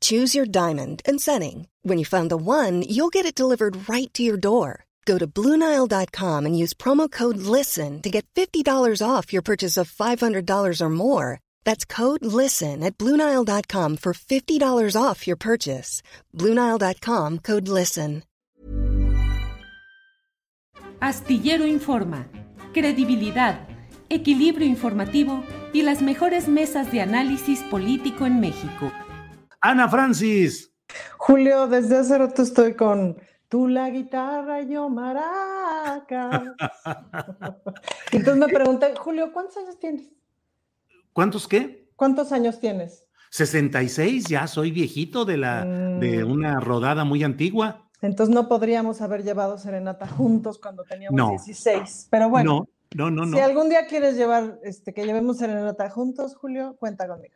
Choose your diamond and setting. When you find the one, you'll get it delivered right to your door. Go to Bluenile.com and use promo code LISTEN to get $50 off your purchase of $500 or more. That's code LISTEN at Bluenile.com for $50 off your purchase. Bluenile.com code LISTEN. Astillero Informa, credibilidad, equilibrio informativo y las mejores mesas de análisis político en México. Ana Francis. Julio, desde hace rato estoy con tú la guitarra y yo maraca. Entonces me preguntan, Julio, ¿cuántos años tienes? ¿Cuántos qué? ¿Cuántos años tienes? 66, ya soy viejito de la de Mm. una rodada muy antigua. Entonces no podríamos haber llevado serenata juntos cuando teníamos No. 16. Pero bueno, no, no, no, si no. algún día quieres llevar, este, que llevemos serenata juntos, Julio, cuenta conmigo.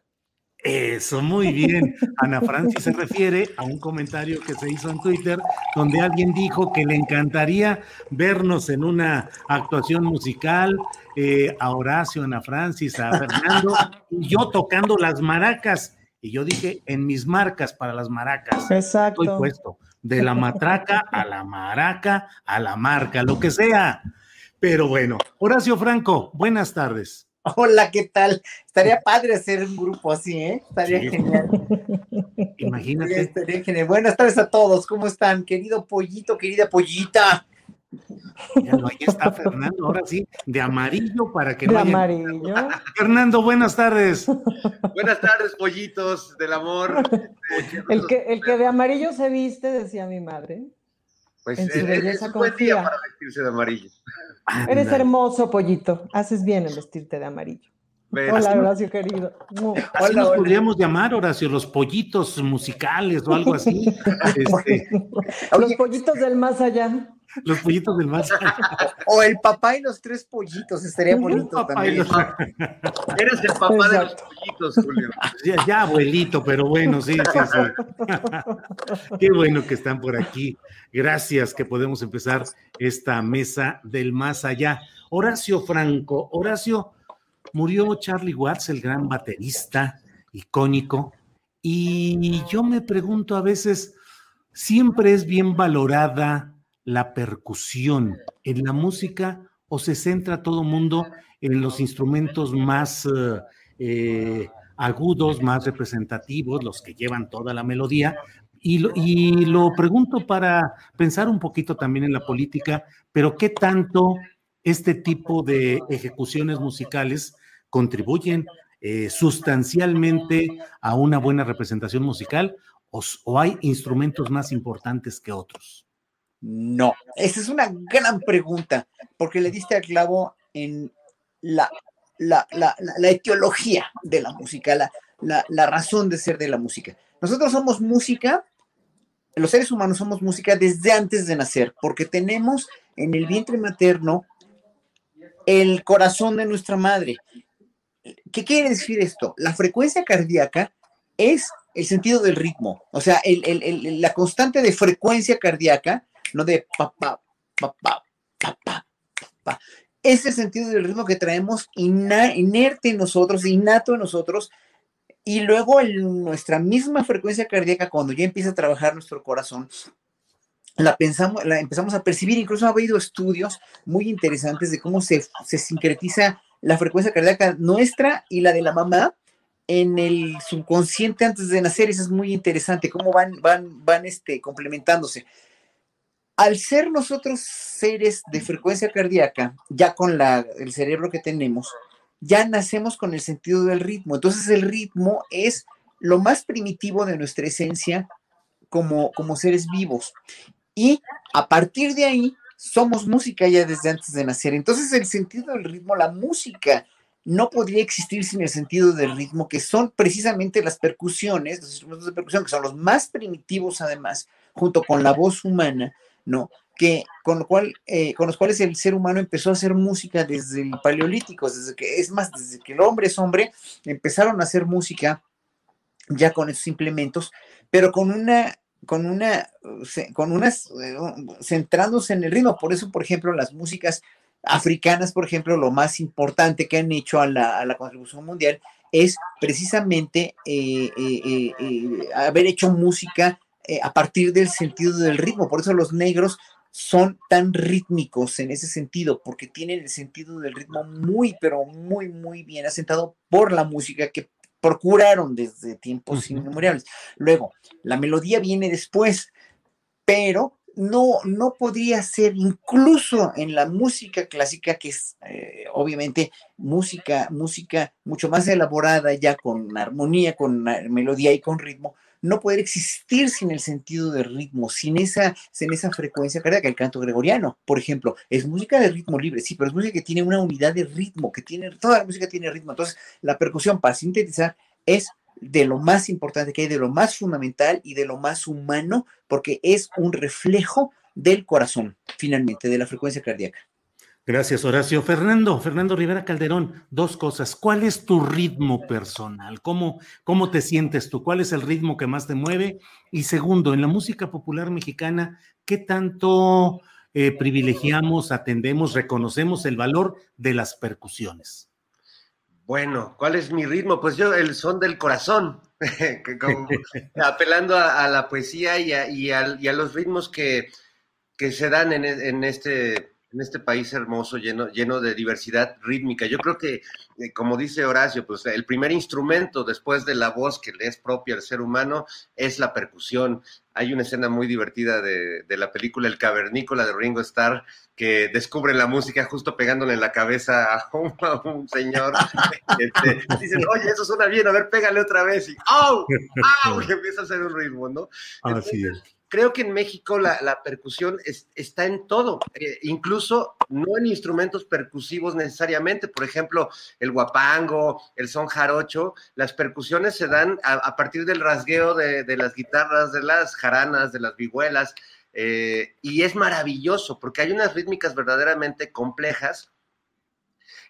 Eso, muy bien. Ana Francis se refiere a un comentario que se hizo en Twitter donde alguien dijo que le encantaría vernos en una actuación musical, eh, a Horacio, Ana Francis, a Fernando, y yo tocando las maracas. Y yo dije, en mis marcas para las maracas. Exacto. Estoy puesto. De la matraca a la maraca, a la marca, lo que sea. Pero bueno, Horacio Franco, buenas tardes. Hola, ¿qué tal? Estaría padre hacer un grupo así, ¿eh? Estaría Sí. genial. Imagínate. Estaría genial. Buenas tardes a todos. ¿Cómo están? Querido pollito, querida pollita. Ya no, ahí está Fernando, ahora sí, de amarillo para que De no haya- amarillo. Fernando, buenas tardes. Buenas tardes, pollitos del amor. El que, el que de amarillo se viste, decía mi madre. Pues en su es, es belleza un buen día confía. para vestirse de amarillo. Eres hermoso, pollito. Haces bien en vestirte de amarillo. Hola, Horacio querido. Mu. Así Hola, nos hola. podríamos llamar, Horacio, los pollitos musicales o algo así. Este, Los pollitos del más allá. Los pollitos del más allá. o el papá y los tres pollitos. Estaría bonito también. los- Eres el papá de los pollitos, Julio. Ya, ya, abuelito, pero bueno, sí, sí, sí. Qué bueno que están por aquí. Gracias que podemos empezar esta mesa del más allá. Horacio Franco, Horacio, murió Charlie Watts, el gran baterista icónico, y yo me pregunto a veces, ¿siempre es bien valorada la percusión en la música o se centra todo mundo en los instrumentos más eh, eh, agudos, más representativos, los que llevan toda la melodía? Y lo, y lo pregunto para pensar un poquito también en la política, pero ¿qué tanto este tipo de ejecuciones musicales contribuyen eh, sustancialmente a una buena representación musical o, o hay instrumentos más importantes que otros? No, esa es una gran pregunta, porque le diste al clavo en la, la, la, la- etiología de la música, la razón de ser de la música. Nosotros somos música, los seres humanos somos música desde antes de nacer, porque tenemos en el vientre materno el corazón de nuestra madre. ¿Qué quiere decir esto? La frecuencia cardíaca es el sentido del ritmo, o sea, el- el- el- la constante de frecuencia cardíaca, no de pa, pa, pa, pa, pa, pa, pa. El sentido del ritmo que traemos inerte en nosotros, innato en nosotros, y luego en nuestra misma frecuencia cardíaca, cuando ya empieza a trabajar nuestro corazón, la, pensamos, la empezamos a percibir. Incluso ha habido estudios muy interesantes de cómo se, se sincretiza la frecuencia cardíaca nuestra y la de la mamá en el subconsciente antes de nacer. Eso es muy interesante, cómo van, van, van este, complementándose. Al ser nosotros seres de frecuencia cardíaca, ya con la, el cerebro que tenemos, ya nacemos con el sentido del ritmo. Entonces el ritmo es lo más primitivo de nuestra esencia como, como seres vivos. Y a partir de ahí somos música ya desde antes de nacer. Entonces el sentido del ritmo, la música no podría existir sin el sentido del ritmo, que son precisamente las percusiones, los instrumentos de percusión, que son los más primitivos además, junto con la voz humana, ¿no? Que con, lo cual, eh, con los cuales el ser humano empezó a hacer música desde el paleolítico, desde que, es más, desde que el hombre es hombre, empezaron a hacer música ya con esos implementos, pero con una con una, con unas, eh, centrándose en el ritmo. Por eso, por ejemplo, las músicas africanas, por ejemplo, lo más importante que han hecho a la, contribución mundial es precisamente eh, haber hecho música a partir del sentido del ritmo. Por eso los negros son tan rítmicos en ese sentido, porque tienen el sentido del ritmo muy, pero muy, muy bien asentado por la música que procuraron desde tiempos inmemoriales. Luego, la melodía viene después, pero no, no podría ser incluso en la música clásica, que es eh, obviamente música, música mucho más elaborada ya con armonía, con melodía y con ritmo, no poder existir sin el sentido de ritmo, sin esa, sin esa frecuencia cardíaca. El canto gregoriano, por ejemplo, es música de ritmo libre, sí, pero es música que tiene una unidad de ritmo, que tiene, toda la música tiene ritmo. Entonces, la percusión para sintetizar es de lo más importante que hay, de lo más fundamental y de lo más humano, porque es un reflejo del corazón, finalmente, de la frecuencia cardíaca. Gracias, Horacio. Fernando, Fernando Rivera Calderón, dos cosas. ¿Cuál es tu ritmo personal? ¿Cómo, ¿Cómo te sientes tú? ¿Cuál es el ritmo que más te mueve? Y segundo, en la música popular mexicana, ¿qué tanto eh, privilegiamos, atendemos, reconocemos el valor de las percusiones? Bueno, ¿cuál es mi ritmo? Pues yo, el son del corazón, apelando a, la poesía y a, los ritmos que, se dan en este en este país hermoso, lleno, lleno de diversidad rítmica. Yo creo que, eh, como dice Horacio, pues el primer instrumento después de la voz que le es propia al ser humano es la percusión. Hay una escena muy divertida de, la película El Cavernícola de Ringo Starr que descubre la música justo pegándole en la cabeza a un, señor. Este, dicen, oye, eso suena bien, a ver, pégale otra vez. Y ¡au! ¡au! Y empieza a hacer un ritmo, ¿no? Así es creo que en México la, percusión está en todo, eh, incluso no en instrumentos percusivos necesariamente. Por ejemplo, el guapango, el son jarocho, las percusiones se dan a, partir del rasgueo de, las guitarras, de las jaranas, de las vihuelas, eh, y es maravilloso porque hay unas rítmicas verdaderamente complejas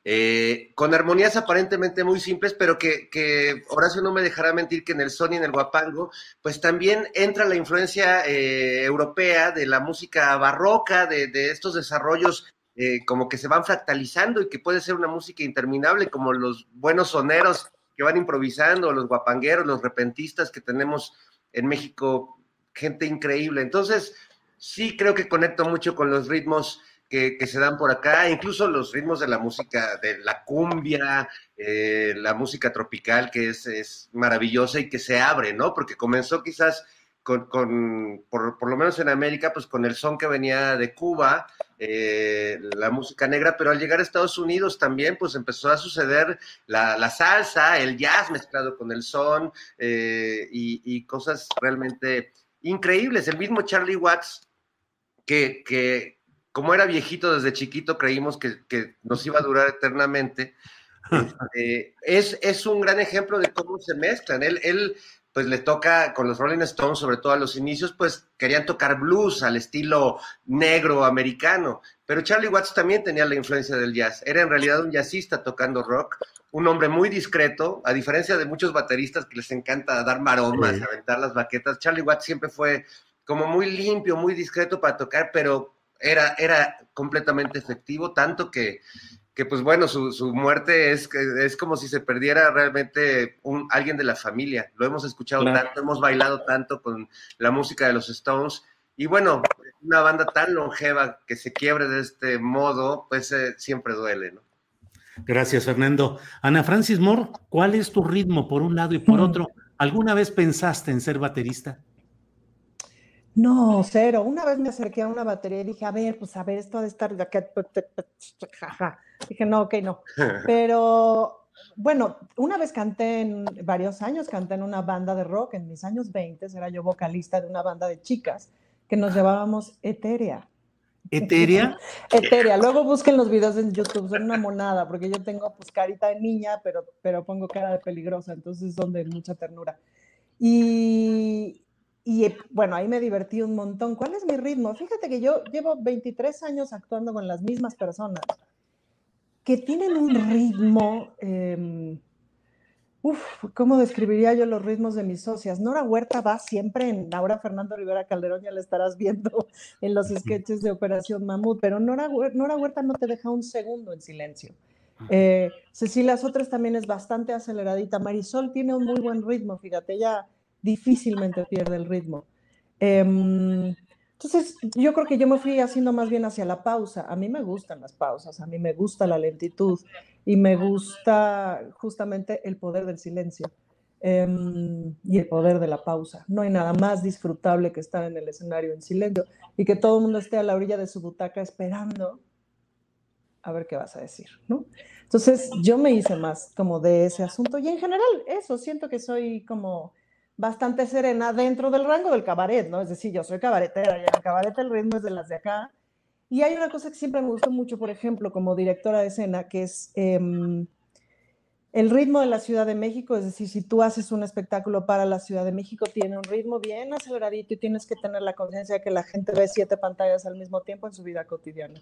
eh, con armonías aparentemente muy simples, pero que, Horacio no me dejará mentir que en el son y en el guapango, pues también entra la influencia eh, europea de la música barroca, de, estos desarrollos eh, como que se van fractalizando y que puede ser una música interminable, como los buenos soneros que van improvisando, los guapangueros, los repentistas que tenemos en México, gente increíble. Entonces, sí creo que conecto mucho con los ritmos que, se dan por acá, incluso los ritmos de la música, de la cumbia, eh, la música tropical, que es, maravillosa y que se abre, ¿no? Porque comenzó quizás con, por, lo menos en América, pues con el son que venía de Cuba, eh, la música negra, pero al llegar a Estados Unidos también, pues empezó a suceder la, salsa, el jazz mezclado con el son eh, y, y, cosas realmente increíbles. El mismo Charlie Watts, que, que, como era viejito desde chiquito, creímos que, nos iba a durar eternamente. Este, es, es, un gran ejemplo de cómo se mezclan. Él, él, pues le toca con los Rolling Stones, sobre todo a los inicios, pues querían tocar blues al estilo negro americano. Pero Charlie Watts también tenía la influencia del jazz. Era en realidad un jazzista tocando rock, un hombre muy discreto, a diferencia de muchos bateristas que les encanta dar maromas, aventar las baquetas. Charlie Watts siempre fue como muy limpio, muy discreto para tocar, pero era, era completamente efectivo, tanto que, que pues bueno, su, su, muerte es, es como si se perdiera realmente un, alguien de la familia. Lo hemos escuchado tanto, hemos bailado tanto con la música de los Stones. Y bueno, una banda tan longeva que se quiebre de este modo, pues eh, siempre duele, ¿no? Gracias, Fernando. Ana Francis Moore, ¿cuál es tu ritmo por un lado y por otro? ¿Alguna vez pensaste en ser baterista? No, cero. Una vez me acerqué a una batería y dije, a ver, pues a ver, esto ha de estar de acá. Dije, no, ok, no. Pero bueno, una vez canté en varios años, canté en una banda de rock, en mis años 20, era yo vocalista de una banda de chicas que nos llevábamos Eteria. ¿Eteria? Eteria. Luego busquen los videos en YouTube, son una monada, porque yo tengo pues carita de niña, pero, pero pongo cara de peligrosa, entonces son de mucha ternura. Y, y bueno, ahí me divertí un montón. ¿Cuál es mi ritmo? Fíjate que yo llevo 23 años actuando con las mismas personas que tienen un ritmo, eh, uf, ¿cómo describiría yo los ritmos de mis socias? Nora Huerta va siempre en, ahora Fernando Rivera Calderón ya la estarás viendo en los sketches de Operación Mamut, pero Nora, Nora Huerta no te deja un segundo en silencio. Eh, Cecilia Sotres también es bastante aceleradita. Marisol tiene un muy buen ritmo, fíjate, ella difícilmente pierde el ritmo. Eh, entonces, yo creo que yo me fui haciendo más bien hacia la pausa. A mí me gustan las pausas, a mí me gusta la lentitud y me gusta justamente el poder del silencio um, y el poder de la pausa. No hay nada más disfrutable que estar en el escenario en silencio y que todo el mundo esté a la orilla de su butaca esperando a ver qué vas a decir, ¿no? Entonces, yo me hice más como de ese asunto y en general eso, siento que soy como bastante serena dentro del rango del cabaret, ¿no? Es decir, yo soy cabaretera y en el cabaret el ritmo es de las de acá. Y hay una cosa que siempre me gustó mucho, por ejemplo, como directora de escena, que es eh, el ritmo de la Ciudad de México. Es decir, si tú haces un espectáculo para la Ciudad de México, tiene un ritmo bien aceleradito y tienes que tener la conciencia de que la gente ve siete pantallas al mismo tiempo en su vida cotidiana.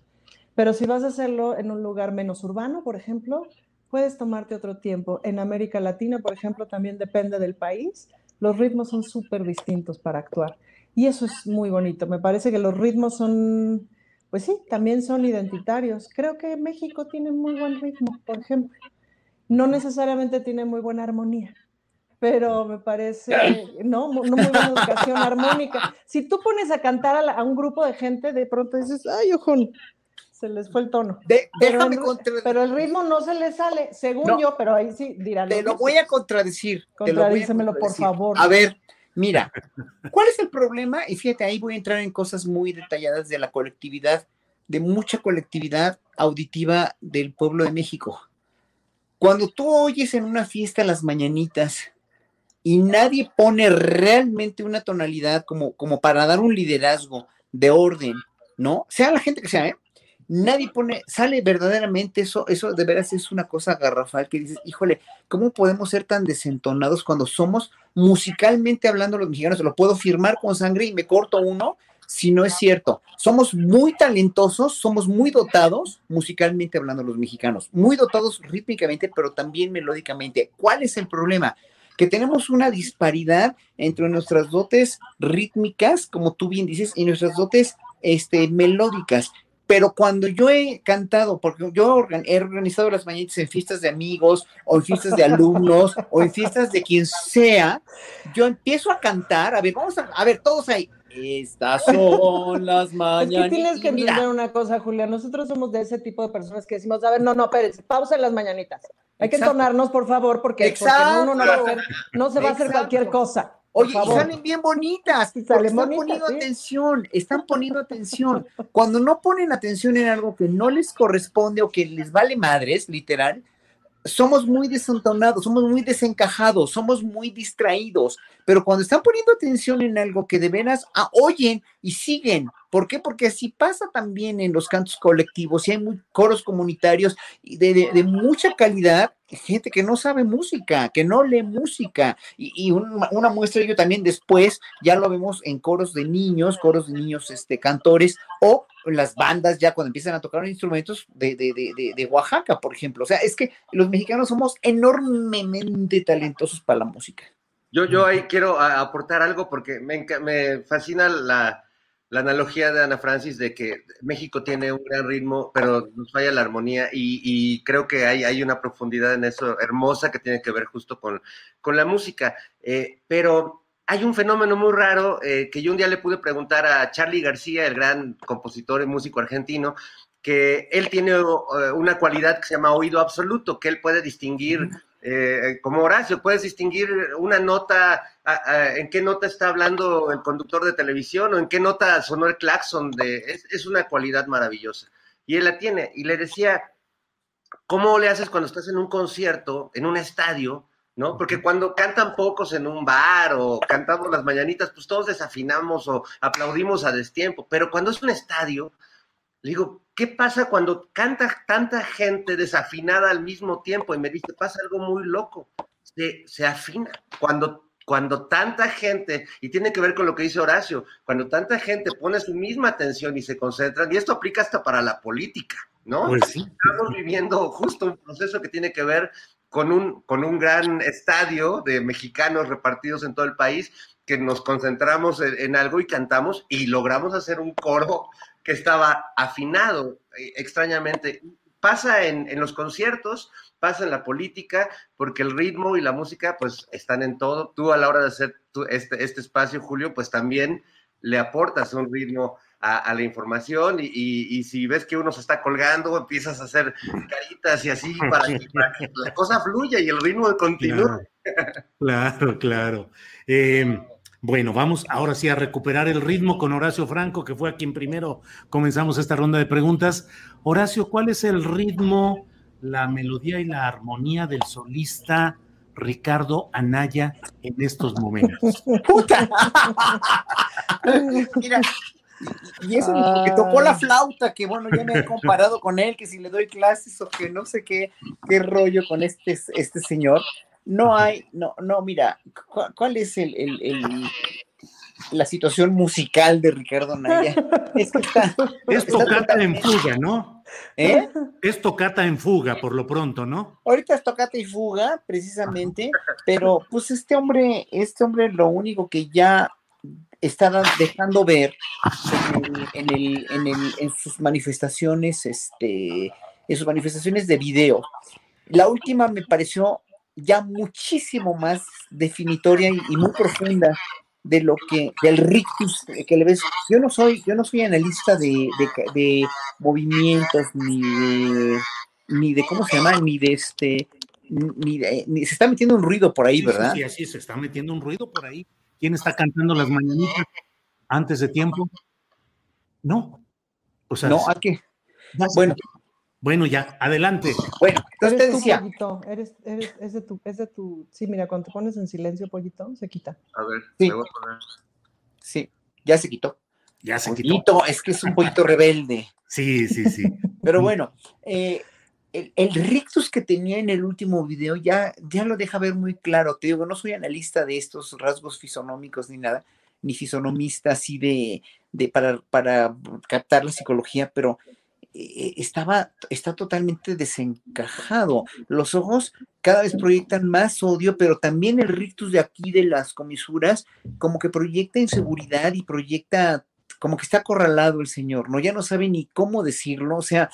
Pero si vas a hacerlo en un lugar menos urbano, por ejemplo, puedes tomarte otro tiempo. En América Latina, por ejemplo, también depende del país los ritmos son súper distintos para actuar. Y eso es muy bonito. Me parece que los ritmos son, pues sí, también son identitarios. Creo que México tiene muy buen ritmo, por ejemplo. No necesariamente tiene muy buena armonía, pero me parece, no, no muy buena educación armónica. Si tú pones a cantar a, un grupo de gente, de pronto dices, ay, ojo, se les fue el tono. pero, el, ritmo no se les sale, según yo, pero ahí sí dirán. Te lo voy a contradecir. Contradícemelo, por favor. A ver, mira, ¿cuál es el problema? Y fíjate, ahí voy a entrar en cosas muy detalladas de la colectividad, de mucha colectividad auditiva del pueblo de México. Cuando tú oyes en una fiesta las mañanitas y nadie pone realmente una tonalidad como, como para dar un liderazgo de orden, ¿no? Sea la gente que sea, ¿eh? Nadie pone, sale verdaderamente eso, eso de veras es una cosa garrafal que dices, híjole, ¿cómo podemos ser tan desentonados cuando somos musicalmente hablando los mexicanos? Lo puedo firmar con sangre y me corto uno si no es cierto. Somos muy talentosos, somos muy dotados musicalmente hablando los mexicanos, muy dotados rítmicamente, pero también melódicamente. ¿Cuál es el problema? que tenemos una disparidad entre nuestras dotes rítmicas, como tú bien dices, y nuestras dotes este, melódicas pero cuando yo he cantado, porque yo he organizado las mañanitas en fiestas de amigos o en fiestas de alumnos o en fiestas de quien sea, yo empiezo a cantar, a ver, vamos a, a ver, todos ahí. Estas son las mañanitas. Es que tienes que entender una cosa, Julia. Nosotros somos de ese tipo de personas que decimos, a ver, no, no, espérense, pausa en las mañanitas. Hay que entonarnos, por favor, porque, porque uno no, va a hacer, no se va a hacer cualquier cosa. Oye, y salen bien bonitas. están poniendo atención, están poniendo atención. Cuando no ponen atención en algo que no les corresponde o que les vale madres, literal, somos muy desentonados, somos muy desencajados, somos muy distraídos, pero cuando están poniendo atención en algo que de veras ah, oyen y siguen, ¿por qué? Porque así pasa también en los cantos colectivos y hay muy, coros comunitarios de, de, mucha calidad, gente que no sabe música, que no lee música, y, una muestra de ello también después, ya lo vemos en coros de niños, coros de niños este, cantores, o las bandas ya cuando empiezan a tocar instrumentos de, de, Oaxaca, por ejemplo. O sea, es que los mexicanos somos enormemente talentosos para la música. Yo, yo ahí quiero aportar algo porque me, me fascina la, la, analogía de Ana Francis de que México tiene un gran ritmo, pero nos falla la armonía y, y creo que hay, hay, una profundidad en eso hermosa que tiene que ver justo con, con la música. Eh, pero hay un fenómeno muy raro eh, que yo un día le pude preguntar a Charlie García, el gran compositor y músico argentino, que él tiene uh, una cualidad que se llama oído absoluto, que él puede distinguir, eh, como Horacio, puedes distinguir una nota en qué nota está hablando el conductor de televisión o en qué nota sonó el claxon de, es, es una cualidad maravillosa. Y él la tiene. Y le decía, ¿cómo le haces cuando estás en un concierto, en un estadio? ¿no? Porque cuando cantan pocos en un bar o cantamos las mañanitas, pues todos desafinamos o aplaudimos a destiempo, pero cuando es un estadio, le digo, ¿qué pasa cuando canta tanta gente desafinada al mismo tiempo? Y me dice, pasa algo muy loco, se, se afina. Cuando, cuando tanta gente, y tiene que ver con lo que dice Horacio, cuando tanta gente pone su misma atención y se concentra, y esto aplica hasta para la política, ¿no? Pues sí. Estamos viviendo justo un proceso que tiene que ver con un, con un gran estadio de mexicanos repartidos en todo el país, que nos concentramos en, algo y cantamos y logramos hacer un coro que estaba afinado eh, extrañamente. Pasa en, en, los conciertos, pasa en la política, porque el ritmo y la música pues están en todo. Tú a la hora de hacer este, este espacio, Julio, pues también le aportas un ritmo a, la información y, si ves que uno se está colgando, empiezas a hacer caritas y así para que, la cosa fluya y el ritmo continúe. Claro, claro. Eh, bueno, vamos ahora sí a recuperar el ritmo con Horacio Franco, que fue a quien primero comenzamos esta ronda de preguntas. Horacio, ¿cuál es el ritmo, la melodía y la armonía del solista? Ricardo Anaya en estos momentos. ¡Puta! Mira, y eso que tocó la flauta, que bueno, ya me he comparado con él, que si le doy clases o que no sé qué, qué rollo con este, este señor. No hay, no, no, mira, ¿cuál es el, el, la situación musical de Ricardo Naya? Es, que está, es tocata en fuga, ¿no? ¿Eh? Es tocata en fuga, por lo pronto, ¿no? Ahorita es tocata y fuga, precisamente, pero pues este hombre, este hombre lo único que ya está dejando ver en, el, en, el, en, sus manifestaciones, este, en sus manifestaciones de video. La última me pareció ya muchísimo más definitoria y, muy profunda de lo que del rictus que le ves. Yo no soy, yo no soy analista de, de, movimientos ni de, ni de cómo se llama, ni de este, ni, ni se está metiendo un ruido por ahí, ¿verdad? Sí, sí, así se está metiendo un ruido por ahí. ¿Quién está cantando las mañanitas antes de tiempo? No. O sea, no, aquí. Bueno. Bueno, ya, adelante. Bueno, entonces te decía. pollito, eres, eres, es de tu, es de tu. Sí, mira, cuando te pones en silencio, pollito, se quita. A ver, sí. voy a poner. Sí, ya se quitó. Ya se pollito, quitó. Es que es un pollito rebelde. Sí, sí, sí. Pero bueno, eh, el, rictus que tenía en el último video ya, ya lo deja ver muy claro. Te digo, no soy analista de estos rasgos fisonómicos ni nada, ni fisonomista así de, de para, para captar la psicología, pero estaba, está totalmente desencajado. Los ojos cada vez proyectan más odio, pero también el rictus de aquí de las comisuras como que proyecta inseguridad y proyecta como que está acorralado el Señor, ¿no? Ya no sabe ni cómo decirlo, o sea,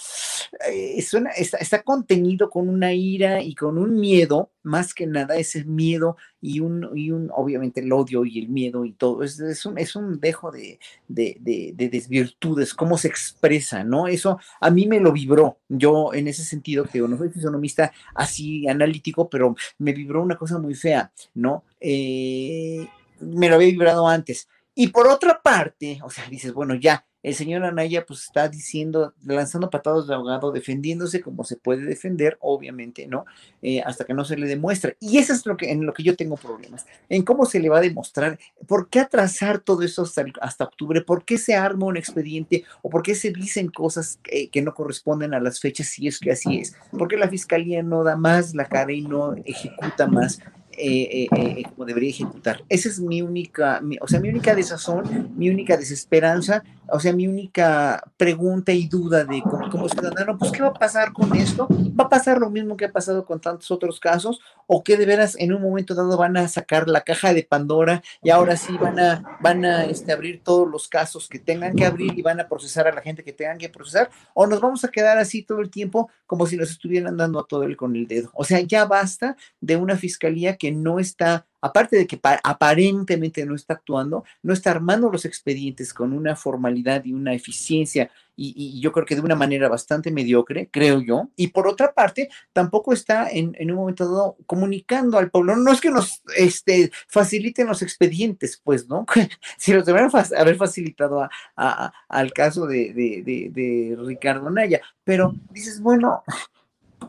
eh, está, contenido con una ira y con un miedo, más que nada ese miedo y un, y un obviamente el odio y el miedo y todo, es, es, un, es un dejo de, de, de, desvirtudes, cómo se expresa, ¿no? Eso a mí me lo vibró, yo en ese sentido, que no soy fisonomista así analítico, pero me vibró una cosa muy fea, ¿no? Eh, me lo había vibrado antes. Y por otra parte, o sea, dices, bueno, ya, el señor Anaya pues está diciendo, lanzando patados de ahogado, defendiéndose como se puede defender, obviamente, ¿no? Eh, hasta que no se le demuestre. Y eso es lo que, en lo que yo tengo problemas, en cómo se le va a demostrar, por qué atrasar todo eso hasta, octubre, por qué se arma un expediente o por qué se dicen cosas que no corresponden a las fechas si es que así es, por qué la fiscalía no da más la cara y no ejecuta más. Eh, eh, eh, como debería ejecutar. Esa es mi única, o sea, mi única desazón, mi única desesperanza, o sea, mi única pregunta y duda de como, como ciudadano, pues, ¿qué va a pasar con esto? ¿Va a pasar lo mismo que ha pasado con tantos otros casos? ¿O que de veras en un momento dado van a sacar la caja de Pandora y ahora sí van a, van a este, abrir todos los casos que tengan que abrir y van a procesar a la gente que tengan que procesar? ¿O nos vamos a quedar así todo el tiempo como si nos estuvieran dando a todo el con el dedo? O sea, ya basta de una fiscalía que que no está aparte de que aparentemente no está actuando, no está armando los expedientes con una formalidad y una eficiencia y, yo creo que de una manera bastante mediocre, creo yo. Y por otra parte, tampoco está en, un momento dado comunicando al pueblo. No es que nos este, faciliten los expedientes, pues, ¿no? si los deberían haber facilitado al caso de, de Ricardo Naya. Pero dices, bueno,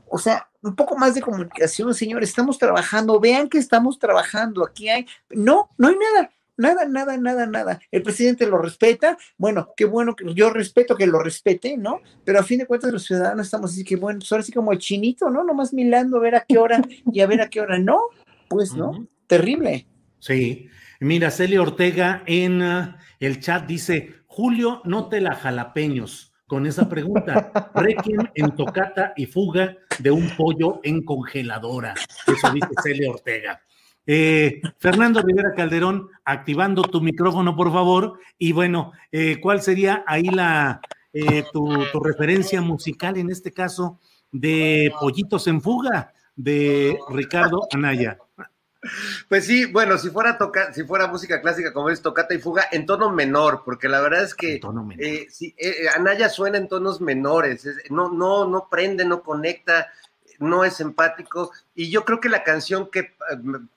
o sea, un poco más de comunicación, señor, estamos trabajando, vean que estamos trabajando, aquí hay, no, no hay nada, nada, nada, nada, nada. El presidente lo respeta, bueno, qué bueno que yo respeto que lo respete, ¿no? Pero a fin de cuentas los ciudadanos estamos así que, bueno, pues ahora sí como el chinito, ¿no? Nomás milando a ver a qué hora y a ver a qué hora, no, pues, ¿no? Terrible. Sí. Mira, Celia Ortega en uh, el chat dice, Julio, no te la jalapeños con esa pregunta. Requiem en tocata y fuga de un pollo en congeladora. Eso dice Celia Ortega. Eh, Fernando Rivera Calderón, activando tu micrófono, por favor. Y bueno, eh, ¿cuál sería ahí la eh, tu, tu, referencia musical en este caso de Pollitos en Fuga de Ricardo Anaya? Pues sí, bueno, si fuera toca, si fuera música clásica como es tocata y fuga en tono menor, porque la verdad es que eh, si, eh, Anaya suena en tonos menores, no, no, no prende, no conecta, no es empático. Y yo creo que la canción que, eh,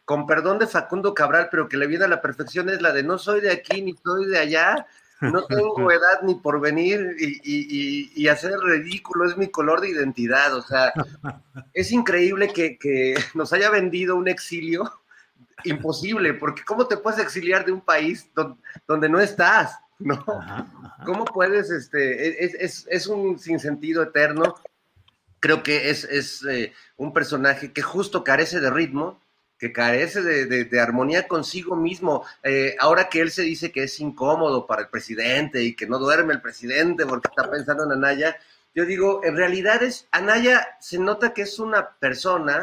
con perdón de Facundo Cabral, pero que le viene a la perfección es la de No soy de aquí ni soy de allá, no tengo edad ni por venir y, y, y, hacer ridículo es mi color de identidad. O sea, es increíble que, que, nos haya vendido un exilio imposible, porque ¿cómo te puedes exiliar de un país donde, no estás? ¿No? ¿Cómo puedes? Este, es, es, es un sinsentido eterno. Creo que es, es eh, un personaje que justo carece de ritmo, que carece de, armonía consigo mismo. Eh, ahora que él se dice que es incómodo para el presidente y que no duerme el presidente porque está pensando en Anaya, yo digo, en realidad es, Anaya se nota que es una persona,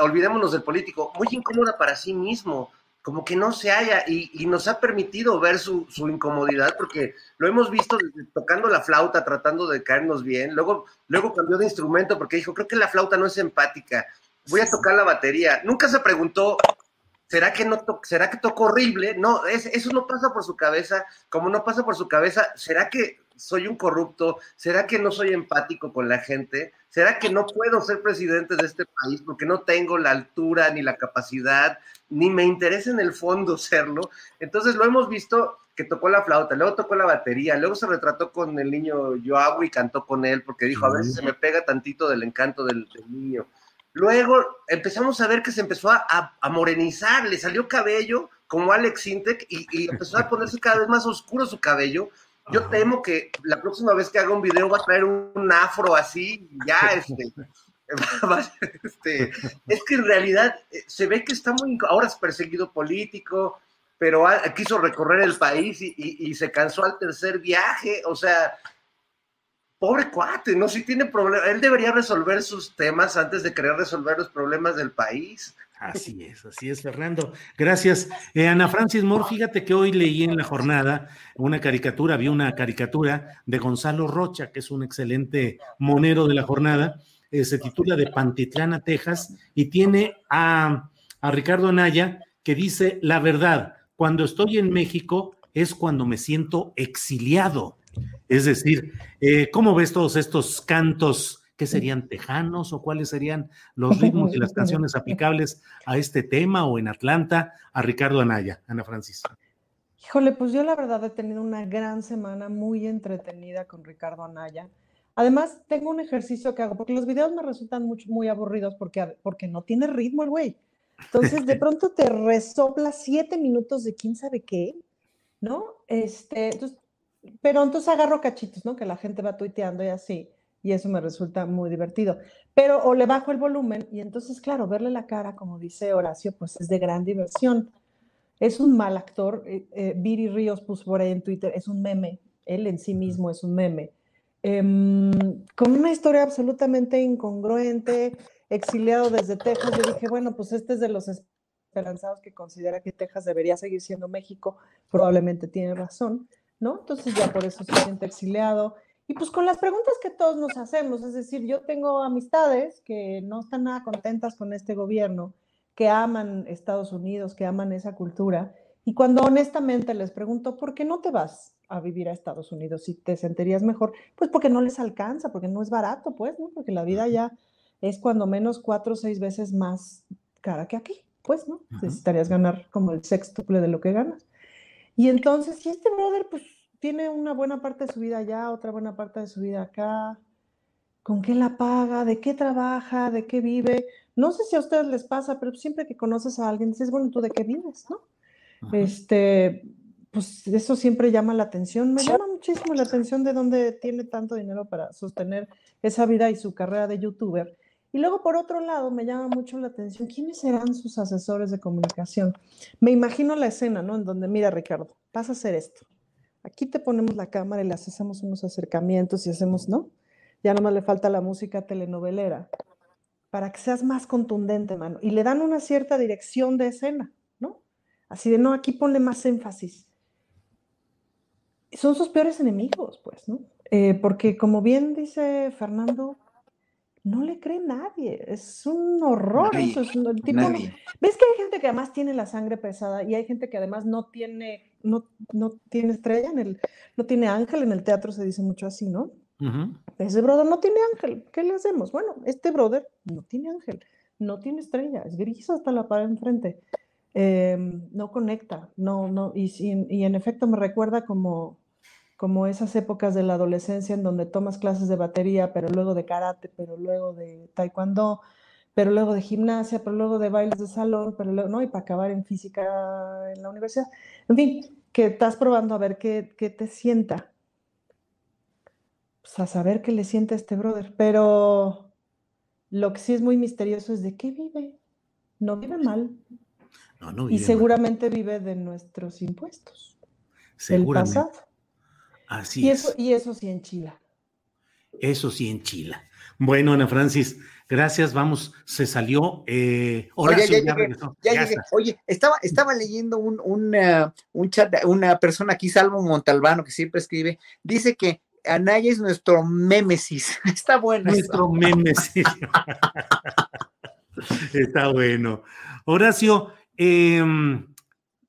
olvidémonos del político, muy incómoda para sí mismo, como que no se haya y, nos ha permitido ver su, su, incomodidad porque lo hemos visto tocando la flauta, tratando de caernos bien, luego, luego cambió de instrumento porque dijo, creo que la flauta no es empática voy a tocar la batería. Nunca se preguntó, ¿será que no será que toco horrible? No, es, eso no pasa por su cabeza, como no pasa por su cabeza, ¿será que soy un corrupto? ¿Será que no soy empático con la gente? ¿Será que no puedo ser presidente de este país porque no tengo la altura ni la capacidad, ni me interesa en el fondo serlo? Entonces lo hemos visto que tocó la flauta, luego tocó la batería, luego se retrató con el niño Joao y cantó con él porque dijo, a ver si se me pega tantito del encanto del niño. Luego empezamos a ver que se empezó a, morenizar, le salió cabello como Alex Intec y, empezó a ponerse cada vez más oscuro su cabello. Yo temo que la próxima vez que haga un video va a traer un, afro así, ya este, este, es que en realidad eh, se ve que está muy, ahora es perseguido político, pero quiso recorrer el país y, se cansó al tercer viaje, o sea, pobre cuate, ¿no? Si tiene problemas, él debería resolver sus temas antes de querer resolver los problemas del país. Así es, así es, Fernando. Gracias. Eh, Ana Francis Moore, fíjate que hoy leí en la jornada una caricatura, vi una caricatura de Gonzalo Rocha, que es un excelente monero de la jornada. Eh, se titula De Pantitlana, Texas, y tiene a, a Ricardo Anaya que dice: La verdad, cuando estoy en México es cuando me siento exiliado es decir, eh, ¿cómo ves todos estos cantos? ¿Qué serían tejanos o cuáles serían los ritmos y las canciones aplicables a este tema o en Atlanta a Ricardo Anaya, Ana Francis? Híjole, pues yo la verdad he tenido una gran semana muy entretenida con Ricardo Anaya. Además, tengo un ejercicio que hago, porque los videos me resultan muy, muy aburridos porque, porque no tiene ritmo el güey. Entonces, de pronto te resopla siete minutos de quién sabe qué, ¿no? Este, entonces, pero entonces agarro cachitos, ¿no? Que la gente va tuiteando y así, y eso me resulta muy divertido. Pero o le bajo el volumen y entonces, claro, verle la cara, como dice Horacio, pues es de gran diversión. Es un mal actor. Eh, eh, Viri Ríos puso por ahí en Twitter, es un meme. Él en sí mismo es un meme. Em, con una historia absolutamente incongruente, exiliado desde Texas. Yo dije, bueno, pues este es de los esperanzados que considera que Texas debería seguir siendo México. Probablemente tiene razón. ¿No? Entonces ya por eso se siente exiliado. Y pues con las preguntas que todos nos hacemos, es decir, yo tengo amistades que no están nada contentas con este gobierno, que aman Estados Unidos, que aman esa cultura. Y cuando honestamente les pregunto, ¿por qué no te vas a vivir a Estados Unidos si te sentirías mejor? Pues porque no les alcanza, porque no es barato, pues, ¿no? Porque la vida ya es cuando menos cuatro o seis veces más cara que aquí, pues, ¿no? Necesitarías ganar como el sextuple de lo que ganas. Y entonces, si este brother, pues, tiene una buena parte de su vida allá, otra buena parte de su vida acá, ¿con qué la paga? ¿De qué trabaja? ¿De qué vive? No sé si a ustedes les pasa, pero siempre que conoces a alguien dices, bueno, ¿tú de qué vives? ¿No? Este, pues eso siempre llama la atención. Me llama muchísimo la atención de dónde tiene tanto dinero para sostener esa vida y su carrera de youtuber. Y luego, por otro lado, me llama mucho la atención quiénes serán sus asesores de comunicación. Me imagino la escena, ¿no? En donde, mira, Ricardo, vas a hacer esto. Aquí te ponemos la cámara y le hacemos unos acercamientos y hacemos, ¿no? Ya nomás le falta la música telenovelera para que seas más contundente, mano. Y le dan una cierta dirección de escena, ¿no? Así de, no, aquí ponle más énfasis. Son sus peores enemigos, pues, ¿no? Eh, porque como bien dice Fernando, no le cree nadie. Es un horror. eso es un, tipo, ¿Ves que hay gente que además tiene la sangre pesada y hay gente que además no tiene, no, no tiene estrella en el, no tiene ángel en el teatro, se dice mucho así, ¿no? Ese brother no tiene ángel, ¿qué le hacemos? Bueno, este brother no tiene ángel, no tiene estrella, es gris hasta la pared enfrente, em, no conecta, no, no, y, y, en efecto me recuerda como, como esas épocas de la adolescencia en donde tomas clases de batería, pero luego de karate, pero luego de taekwondo, pero luego de gimnasia, pero luego de bailes de salón, pero luego, no, y para acabar en física en la universidad. En fin, que estás probando a ver qué, qué te sienta pues, a saber qué le siente a este brother. Pero lo que sí es muy misterioso es de qué vive. No vive mal. No, no vive y seguramente vive de nuestros impuestos. El pasado. Así y es. Eso, y eso sí en Chile. Eso sí en Chile. Bueno, Ana Francis, gracias. Vamos, se salió. Eh, Oye, ya, Oye, estaba, estaba leyendo un, un, un chat, una persona aquí, Salvo Montalbano, que siempre escribe, dice que Anaya es nuestro mémesis. Está bueno. Nuestro mémesis. Está bueno. Horacio, em,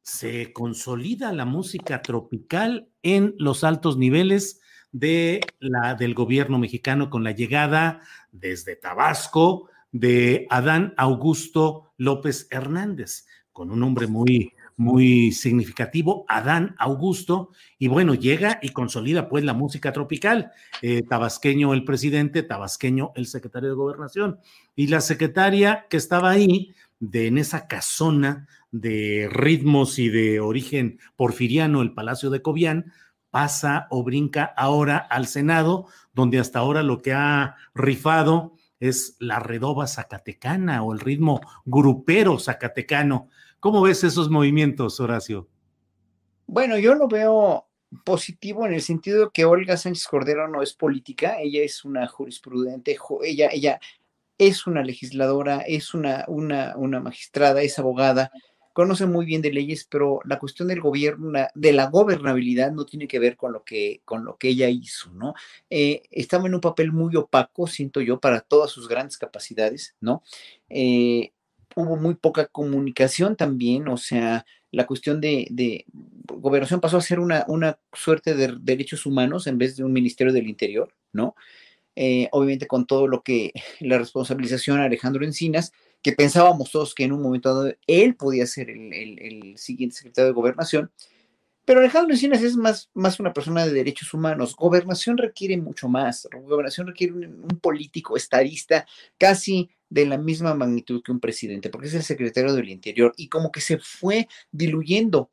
se consolida la música tropical en los altos niveles de la, del gobierno mexicano con la llegada desde Tabasco de Adán Augusto López Hernández, con un nombre muy, muy significativo, Adán Augusto, y bueno, llega y consolida pues la música tropical, eh, tabasqueño el presidente, tabasqueño el secretario de gobernación, y la secretaria que estaba ahí, de en esa casona de ritmos y de origen porfiriano, el Palacio de Cobián, pasa o brinca ahora al Senado, donde hasta ahora lo que ha rifado es la redoba zacatecana o el ritmo grupero zacatecano. ¿Cómo ves esos movimientos, Horacio? Bueno, yo lo veo positivo en el sentido que Olga Sánchez Cordero no es política, ella es una jurisprudente, ella, ella es una legisladora, es una, una, una magistrada, es abogada, conoce muy bien de leyes, pero la cuestión del gobierno, de la gobernabilidad no tiene que ver con lo que, con lo que ella hizo, ¿no? Eh, estaba en un papel muy opaco, siento yo, para todas sus grandes capacidades, ¿no? Eh, hubo muy poca comunicación también, o sea, la cuestión de, gobernación pasó a ser una, una, suerte de derechos humanos en vez de un ministerio del interior, ¿no? Eh, obviamente con todo lo que la responsabilización a Alejandro Encinas, que pensábamos todos que en un momento dado él podía ser el, el siguiente secretario de gobernación, pero Alejandro Encinas es más, más una persona de derechos humanos. Gobernación requiere mucho más. Gobernación requiere un, político estadista casi de la misma magnitud que un presidente, porque es el secretario del Interior y como que se fue diluyendo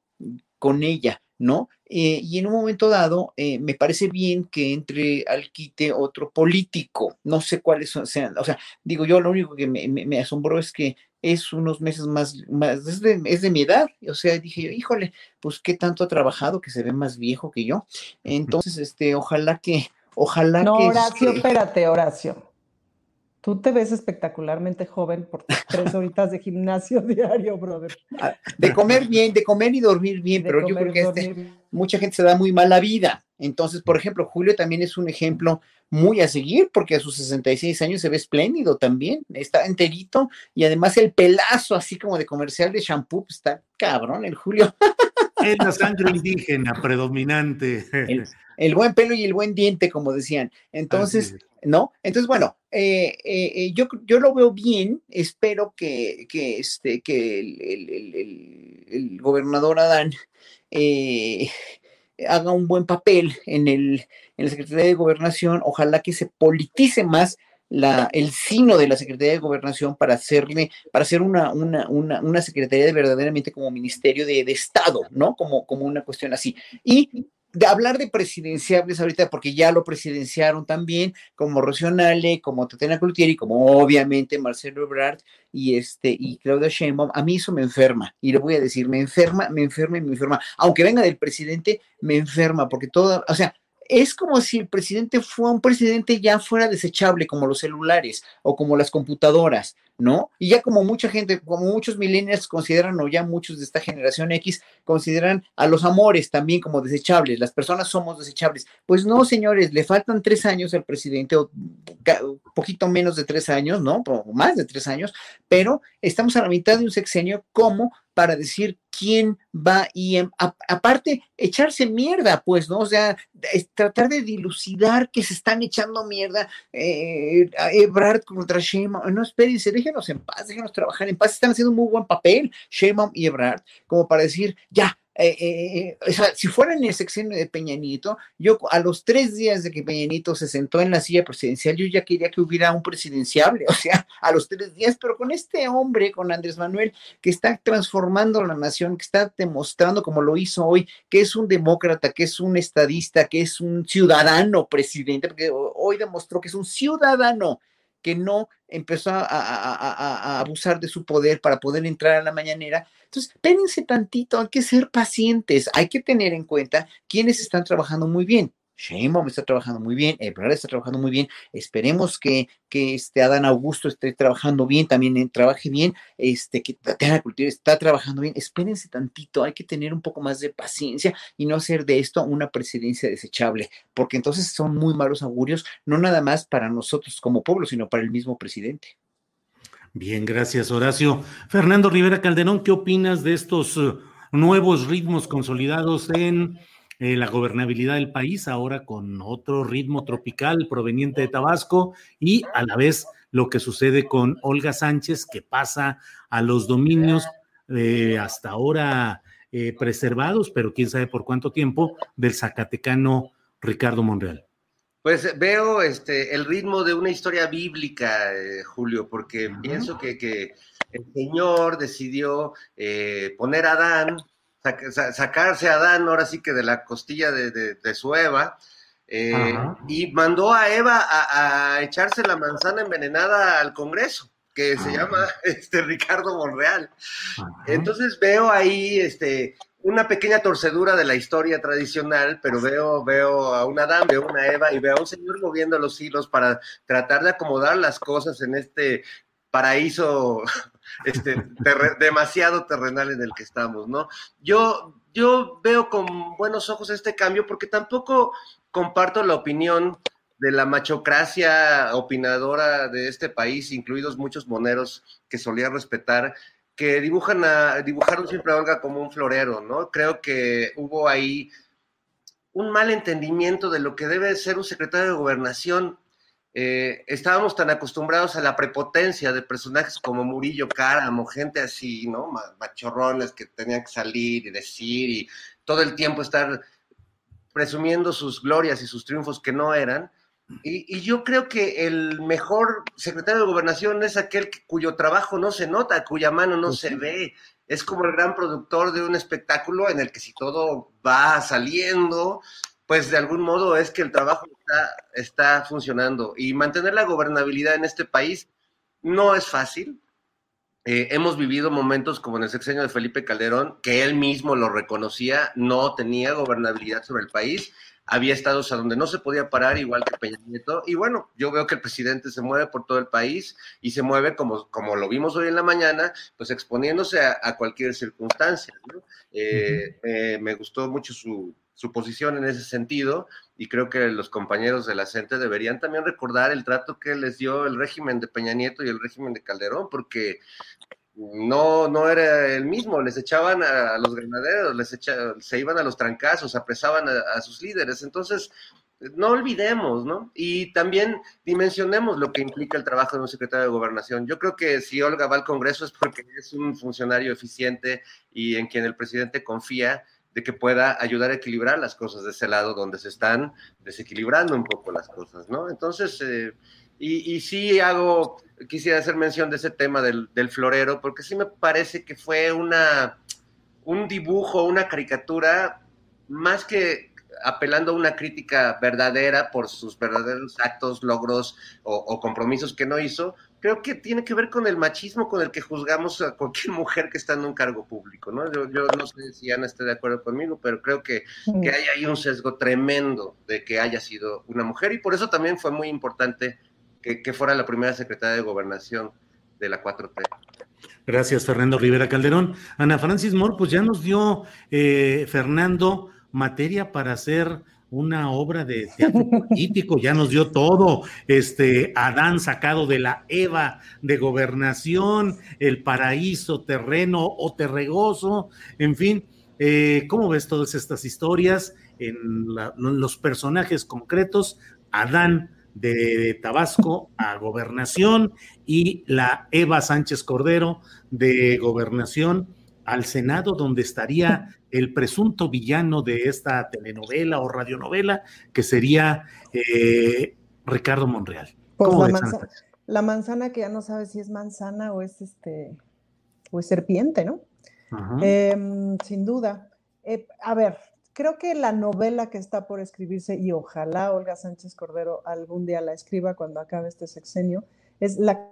con ella, ¿no? Eh, y en un momento dado, eh, me parece bien que entre al quite otro político, no sé cuáles sean, o sea, digo yo, lo único que me, me asombró es que es unos meses más, más es, de, mi edad. O sea, dije yo, híjole, pues qué tanto ha trabajado que se ve más viejo que yo. Entonces, este, ojalá que, ojalá no, que. Horacio, este espérate, Horacio. Tú te ves espectacularmente joven por tres horitas de gimnasio diario, brother. Ah, de comer bien, de comer y dormir bien, pero yo creo que este, mucha gente se da muy mal la vida. Entonces, por ejemplo, Julio también es un ejemplo muy a seguir porque a sus 66 años se ve espléndido también, está enterito y además el pelazo así como de comercial de shampoo, pues, está cabrón el Julio. Es la sangre indígena predominante. El, buen pelo y el buen diente, como decían. Entonces, ¿no? Entonces, bueno, eh, eh, eh, yo, yo lo veo bien, espero que, que, este, que el, el gobernador Adán haga un buen papel en, el, en la Secretaría de Gobernación, ojalá que se politice más la, el sino de la Secretaría de Gobernación para hacerle, para hacer una, una, una, una secretaría de verdaderamente como ministerio de, de, Estado, ¿no? Como, como una cuestión así. Y de hablar de presidenciables ahorita, porque ya lo presidenciaron también, como Rocío como Tatiana Cloutier como obviamente Marcelo Ebrard y este y Claudia Sheinbaum, a mí eso me enferma, y le voy a decir, me enferma, me enferma y me enferma, aunque venga del presidente, me enferma, porque todo, o sea, es como si el presidente fuera un presidente ya fuera desechable, como los celulares o como las computadoras, ¿no? Y ya como mucha gente, como muchos millennials consideran, o ya muchos de esta generación X, consideran a los amores también como desechables, las personas somos desechables. Pues no, señores, le faltan tres años al presidente, o poquito menos de tres años, ¿no? Más de tres años, pero estamos a la mitad de un sexenio como para decir quién va y em, aparte echarse mierda, pues, ¿no? O sea, tratar de dilucidar que se están echando mierda, eh, Ebrard contra Sheinbaum, no, espérense, déjenos en paz, déjenos trabajar en paz, están haciendo un muy buen papel, Sheinbaum y Ebrard, como para decir, ya, eh, eh, eh, si fuera en el sexenio de Peña Nieto, yo a los tres días de que Peña Nieto se sentó en la silla presidencial, yo ya quería que hubiera un presidenciable, o sea, a los tres días, pero con este hombre, con Andrés Manuel, que está transformando la nación, que está demostrando, como lo hizo hoy, que es un demócrata, que es un estadista, que es un ciudadano presidente, porque hoy demostró que es un ciudadano que no empezó a, abusar de su poder para poder entrar a la mañanera. Entonces, espérense tantito, hay que ser pacientes, hay que tener en cuenta quienes están trabajando muy bien. Sheinbaum está trabajando muy bien, Ebrard está trabajando muy bien. Esperemos que, que este Adán Augusto esté trabajando bien, también eh, trabaje bien, este, que Tatiana Cultura está trabajando bien. Espérense tantito, hay que tener un poco más de paciencia y no hacer de esto una presidencia desechable, porque entonces son muy malos augurios, no nada más para nosotros como pueblo, sino para el mismo presidente. Bien, gracias Horacio. Fernando Rivera Calderón, ¿qué opinas de estos uh, nuevos ritmos consolidados en eh, la gobernabilidad del país, ahora con otro ritmo tropical proveniente de Tabasco y a la vez lo que sucede con Olga Sánchez, que pasa a los dominios eh, hasta ahora eh, preservados, pero quién sabe por cuánto tiempo, del zacatecano Ricardo Monreal. Pues veo este, el ritmo de una historia bíblica, Julio, porque pienso que, que, el Señor decidió poner a Adán sacarse a Adán ahora sí que de la costilla de, su Eva, eh, y mandó a Eva a, echarse la manzana envenenada al Congreso que se llama este Ricardo Monreal. Entonces veo ahí este una pequeña torcedura de la historia tradicional, pero veo, veo a un Adán, veo a una Eva y veo a un señor moviendo los hilos para tratar de acomodar las cosas en este paraíso este, demasiado terrenal en el que estamos, ¿no? Yo, yo veo con buenos ojos este cambio porque tampoco comparto la opinión de la machocracia opinadora de este país, incluidos muchos moneros que solía respetar, que dibujan a, dibujaron siempre a Olga como un florero, ¿no? Creo que hubo ahí un mal entendimiento de lo que debe ser un secretario de gobernación eh, estábamos tan acostumbrados a la prepotencia de personajes como Murillo Cáramo, gente así, ¿no? Machorrones que tenían que salir y decir y todo el tiempo estar presumiendo sus glorias y sus triunfos que no eran. Y, yo creo que el mejor secretario de gobernación es aquel cuyo trabajo no se nota, cuya mano no se ve. Es como el gran productor de un espectáculo en el que si todo va saliendo, pues de algún modo es que el trabajo está, funcionando. Y mantener la gobernabilidad en este país no es fácil. Eh, hemos vivido momentos como en el sexenio de Felipe Calderón, que él mismo lo reconocía, no tenía gobernabilidad sobre el país, había estados a donde no se podía parar, igual que Peña Nieto. Y bueno, yo veo que el presidente se mueve por todo el país y se mueve como, como lo vimos hoy en la mañana, pues exponiéndose a, cualquier circunstancia. Eh, eh, me gustó mucho su, su posición en ese sentido y creo que los compañeros de la CENTE deberían también recordar el trato que les dio el régimen de Peña Nieto y el régimen de Calderón, porque no, no era el mismo, les echaban a, los granaderos, les se iban a los trancazos, apresaban a, sus líderes. Entonces, no olvidemos, ¿no? Y también dimensionemos lo que implica el trabajo de un secretario de gobernación. Yo creo que si Olga va al Congreso es porque es un funcionario eficiente y en quien el presidente confía de que pueda ayudar a equilibrar las cosas de ese lado donde se están desequilibrando un poco las cosas, ¿no? Entonces, eh, y, sí hago, quisiera hacer mención de ese tema del, del, florero, porque sí me parece que fue una, un dibujo, una caricatura, más que apelando a una crítica verdadera por sus verdaderos actos, logros o, o compromisos que no hizo, creo que tiene que ver con el machismo con el que juzgamos a cualquier mujer que está en un cargo público, ¿no? Yo, yo no sé si Ana está de acuerdo conmigo, pero creo que, que, hay ahí un sesgo tremendo de que haya sido una mujer y por eso también fue muy importante que, que fuera la primera secretaria de gobernación de la 4T. Gracias, Fernando Rivera Calderón. Ana Francis Moore, pues ya nos dio eh, Fernando materia para hacer una obra de teatro político, ya nos dio todo, este Adán sacado de la Eva de gobernación, el paraíso terreno o terregoso, en fin, eh, ¿cómo ves todas estas historias en, en los personajes concretos? Adán de Tabasco a gobernación y la Eva Sánchez Cordero de gobernación al Senado, donde estaría el presunto villano de esta telenovela o radionovela, que sería eh, Ricardo Monreal. Pues la, manzana, la, manzana, que ya no sabe si es manzana o es este o es serpiente, ¿no? Eh, sin duda. Eh, a ver, creo que la novela que está por escribirse, y ojalá Olga Sánchez Cordero algún día la escriba cuando acabe este sexenio, es la.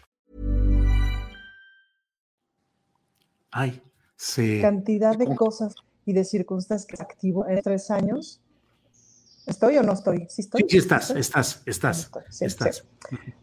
Ay, sí. Cantidad de cosas y de circunstancias que activo en tres años ¿Estoy o no estoy? Sí, estoy. Sí, estás, estás, estás, estás.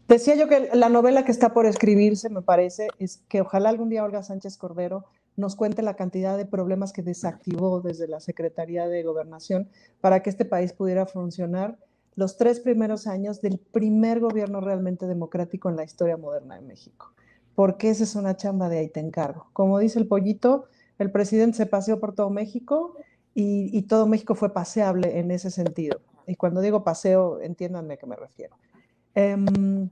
Decía yo que la novela que está por escribirse, me parece, es que ojalá algún día Olga Sánchez Cordero nos cuente la cantidad de problemas que desactivó desde la Secretaría de Gobernación para que este país pudiera funcionar los tres primeros años del primer gobierno realmente democrático en la historia moderna de México. Porque esa es una chamba de ahí te encargo. Como dice el pollito, el presidente se paseó por todo México y, todo México fue paseable en ese sentido. Y cuando digo paseo, entiéndanme a qué me refiero. Em,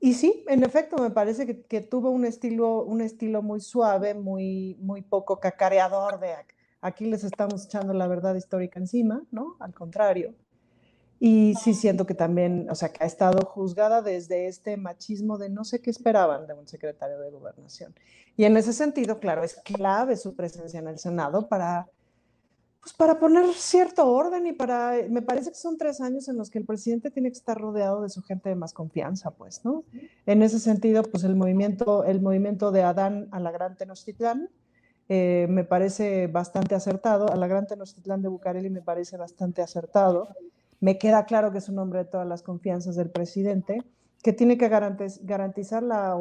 y sí, en efecto, me parece que, tuvo un estilo, un estilo muy suave, muy, muy poco cacareador de aquí les estamos echando la verdad histórica encima, ¿no? Al contrario. Y sí siento que también, o sea, que ha estado juzgada desde este machismo de no sé qué esperaban de un secretario de gobernación. Y en ese sentido, claro, es clave su presencia en el Senado para pues para poner cierto orden y para, me parece que son tres años en los que el presidente tiene que estar rodeado de su gente de más confianza, pues, ¿no? En ese sentido, pues el movimiento, el movimiento de Adán a la Gran Tenochtitlán eh, me parece bastante acertado, a la Gran Tenochtitlán de Bucareli me parece bastante acertado. Me queda claro que es un hombre de todas las confianzas del presidente, que tiene que garantizar la,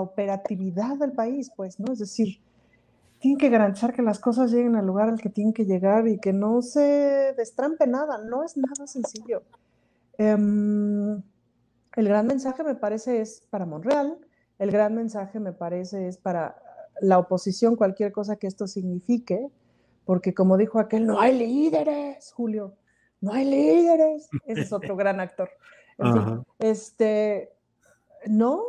operatividad del país, pues, ¿no? Es decir, tienen que garantizar que las cosas lleguen al lugar al que tienen que llegar y que no se destrampe nada. No es nada sencillo. Em, el gran mensaje me parece es para Monreal, el gran mensaje me parece es para la oposición, cualquier cosa que esto signifique, porque como dijo aquel, no hay líderes, Julio, no hay líderes. Ese es otro gran actor. este, no,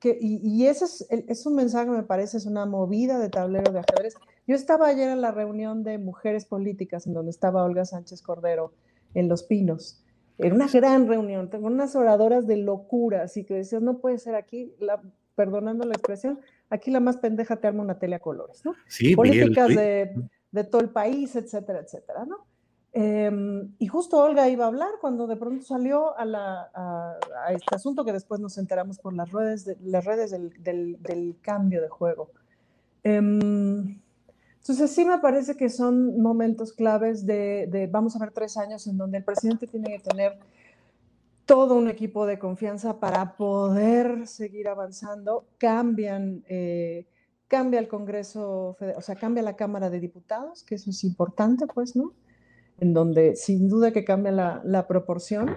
que, y, ese es, es, un mensaje, me parece, es una movida de tablero de ajedrez. Yo estaba ayer en la reunión de mujeres políticas, en donde estaba Olga Sánchez Cordero, en Los Pinos. Era una gran reunión, tengo unas oradoras de locura, así que decías, no puede ser aquí, la, perdonando la expresión, aquí la más pendeja te arma una tele a colores, ¿no? Sí, Políticas de, de, todo el país, etcétera, etcétera, ¿no? Em, y justo Olga iba a hablar cuando de pronto salió a, este asunto que después nos enteramos por las redes, de, las redes del, cambio de juego. Em, entonces sí me parece que son momentos claves de, de, vamos a ver, tres años en donde el presidente tiene que tener todo un equipo de confianza para poder seguir avanzando. Cambian, eh, cambia el Congreso, o sea, cambia la Cámara de Diputados, que eso es importante, pues, ¿no? En donde sin duda que cambia la, la proporción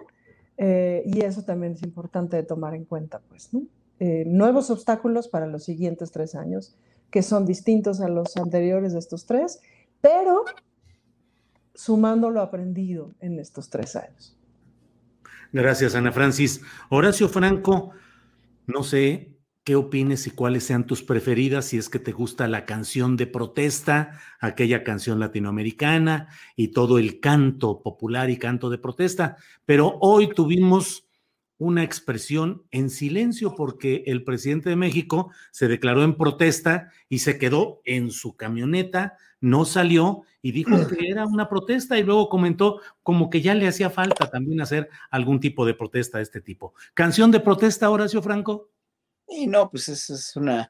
eh, y eso también es importante de tomar en cuenta, pues, ¿no? Eh, nuevos obstáculos para los siguientes tres años que son distintos a los anteriores de estos tres, pero sumando lo aprendido en estos tres años. Gracias, Ana Francis. Horacio Franco, no sé qué opines y cuáles sean tus preferidas, si es que te gusta la canción de protesta, aquella canción latinoamericana y todo el canto popular y canto de protesta, pero hoy tuvimos una expresión en silencio porque el presidente de México se declaró en protesta y se quedó en su camioneta, no salió y dijo que era una protesta y luego comentó como que ya le hacía falta también hacer algún tipo de protesta de este tipo. ¿Canción de protesta, Horacio Franco? Y no, pues es, es una,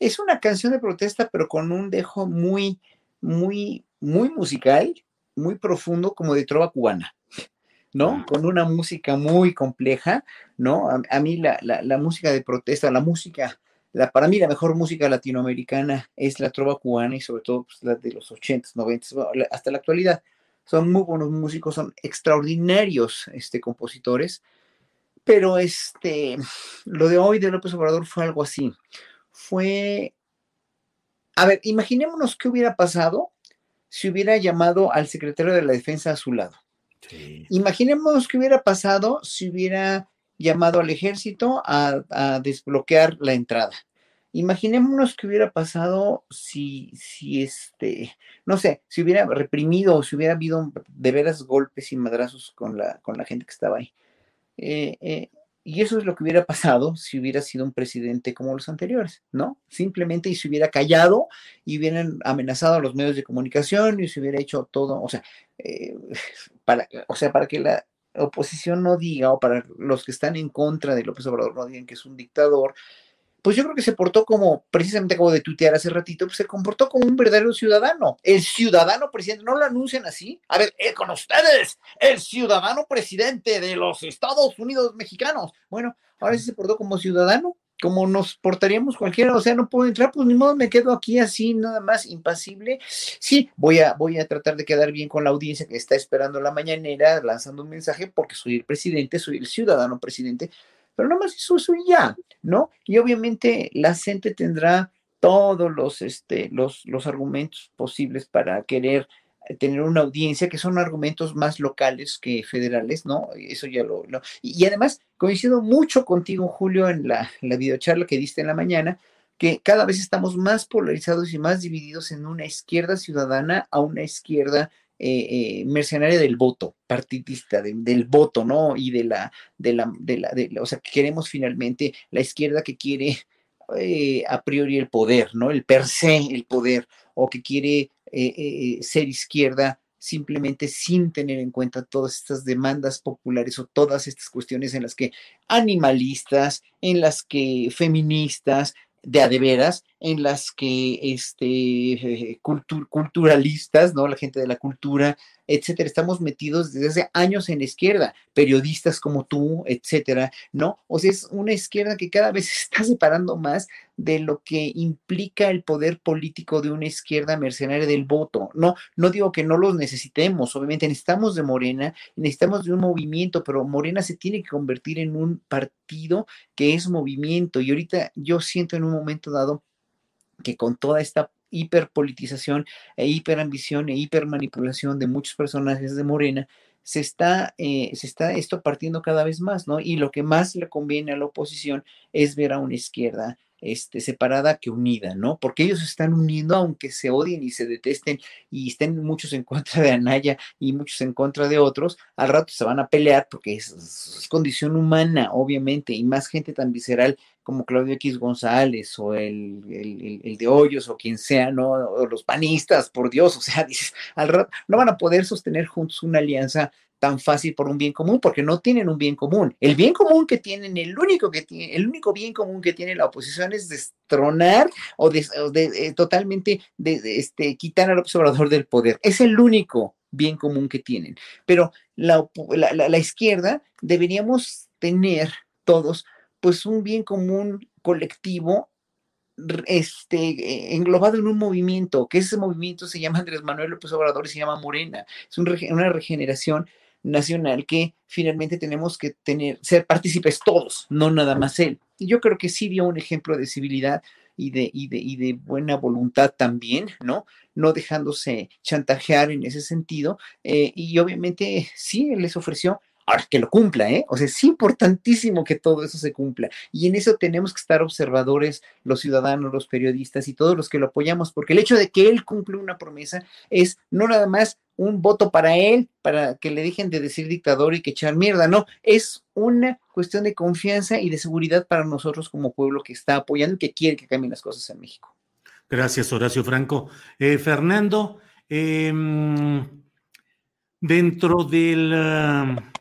es una canción de protesta, pero con un dejo muy, muy, muy musical, muy profundo, como de trova cubana. ¿no? Con una música muy compleja, ¿no? A, mí la, la, música de protesta, la música, la, para mí la mejor música latinoamericana es la trova cubana y sobre todo pues, la de los 80s, 90s, hasta la actualidad. Son muy buenos músicos, son extraordinarios este, compositores, pero este, lo de hoy de López Obrador fue algo así. Fue, a ver, imaginémonos qué hubiera pasado si hubiera llamado al secretario de la defensa a su lado Imaginemos qué hubiera pasado si hubiera llamado al ejército a, desbloquear la entrada. Imaginémonos qué hubiera pasado si, si este, no sé, si hubiera reprimido o si hubiera habido de veras golpes y madrazos con la, con la gente que estaba ahí. Eh, eh, y eso es lo que hubiera pasado si hubiera sido un presidente como los anteriores, ¿no? Simplemente y se hubiera callado y hubieran amenazado a los medios de comunicación y se hubiera hecho todo, o sea, eh, para, o sea, para que la oposición no diga o para los que están en contra de López Obrador no digan que es un dictador, pues yo creo que se portó como, precisamente como de tuitear hace ratito, pues se comportó como un verdadero ciudadano. El ciudadano presidente, no lo anuncian así. A ver, eh, con ustedes, el ciudadano presidente de los Estados Unidos mexicanos. Bueno, ahora sí se portó como ciudadano, como nos portaríamos cualquiera, o sea, no puedo entrar, pues ni modo, me quedo aquí así, nada más, impasible. Sí, voy a, voy a tratar de quedar bien con la audiencia que está esperando la mañanera, lanzando un mensaje, porque soy el presidente, soy el ciudadano presidente, pero más eso, eso ya, ¿no? Y obviamente la gente tendrá todos los, este, los, los argumentos posibles para querer eh, tener una audiencia que son argumentos más locales que federales, ¿no? Eso ya lo... Y, además coincido mucho contigo, Julio, en la, la videocharla que diste en la mañana, que cada vez estamos más polarizados y más divididos en una izquierda ciudadana a una izquierda eh, eh, mercenaria del voto, partidista, del voto, ¿no? Y de la, de la, de la, de, o sea, que queremos finalmente la izquierda que quiere eh, a priori el poder, ¿no? El per se, el poder, o que quiere ser izquierda simplemente sin tener en cuenta todas estas demandas populares o todas estas cuestiones en las que animalistas, en las que feministas, de adeveras en las que este, culturalistas, ¿no? La gente de la cultura, etcétera, estamos metidos desde hace años en la izquierda, periodistas como tú, etcétera, ¿no? O sea, es una izquierda que cada vez se está separando más de lo que implica el poder político de una izquierda mercenaria del voto. No, no digo que no los necesitemos, obviamente necesitamos de Morena, necesitamos de un movimiento, pero Morena se tiene que convertir en un partido que es movimiento y ahorita yo siento en un momento dado que con toda esta hiperpolitización e hiperambición e hipermanipulación de muchos personajes de Morena, se está, eh, se está esto partiendo cada vez más, ¿no? Y lo que más le conviene a la oposición es ver a una izquierda este, separada que unida, ¿no? Porque ellos se están uniendo aunque se odien y se detesten y estén muchos en contra de Anaya y muchos en contra de otros, al rato se van a pelear porque es, condición humana, obviamente, y más gente tan visceral como Claudio X González o el, el, el, de Hoyos o quien sea, ¿no? O los panistas, por Dios, o sea, dices, al rato no van a poder sostener juntos una alianza tan fácil por un bien común, porque no tienen un bien común. El bien común que tienen, el único que tiene, el único bien común que tiene la oposición es destronar o, de, eh, totalmente de, este, quitar al observador del poder. Es el único bien común que tienen. Pero la, la izquierda deberíamos tener todos, pues un bien común colectivo este, englobado en un movimiento, que ese movimiento se llama Andrés Manuel López Obrador y se llama Morena. Es una regeneración nacional que finalmente tenemos que tener, ser partícipes todos, no nada más él. Y yo creo que sí dio un ejemplo de civilidad y de, y de, y de buena voluntad también, ¿no? No dejándose chantajear en ese sentido. Eh, y obviamente sí, él les ofreció Ahora que lo cumpla, ¿eh? O sea, es importantísimo que todo eso se cumpla. Y en eso tenemos que estar observadores, los ciudadanos, los periodistas y todos los que lo apoyamos, porque el hecho de que él cumple una promesa es no nada más un voto para él, para que le dejen de decir dictador y que echar mierda, no, es una cuestión de confianza y de seguridad para nosotros como pueblo que está apoyando y que quiere que cambien las cosas en México. Gracias, Horacio Franco. Eh, Fernando, em, dentro del... Ah,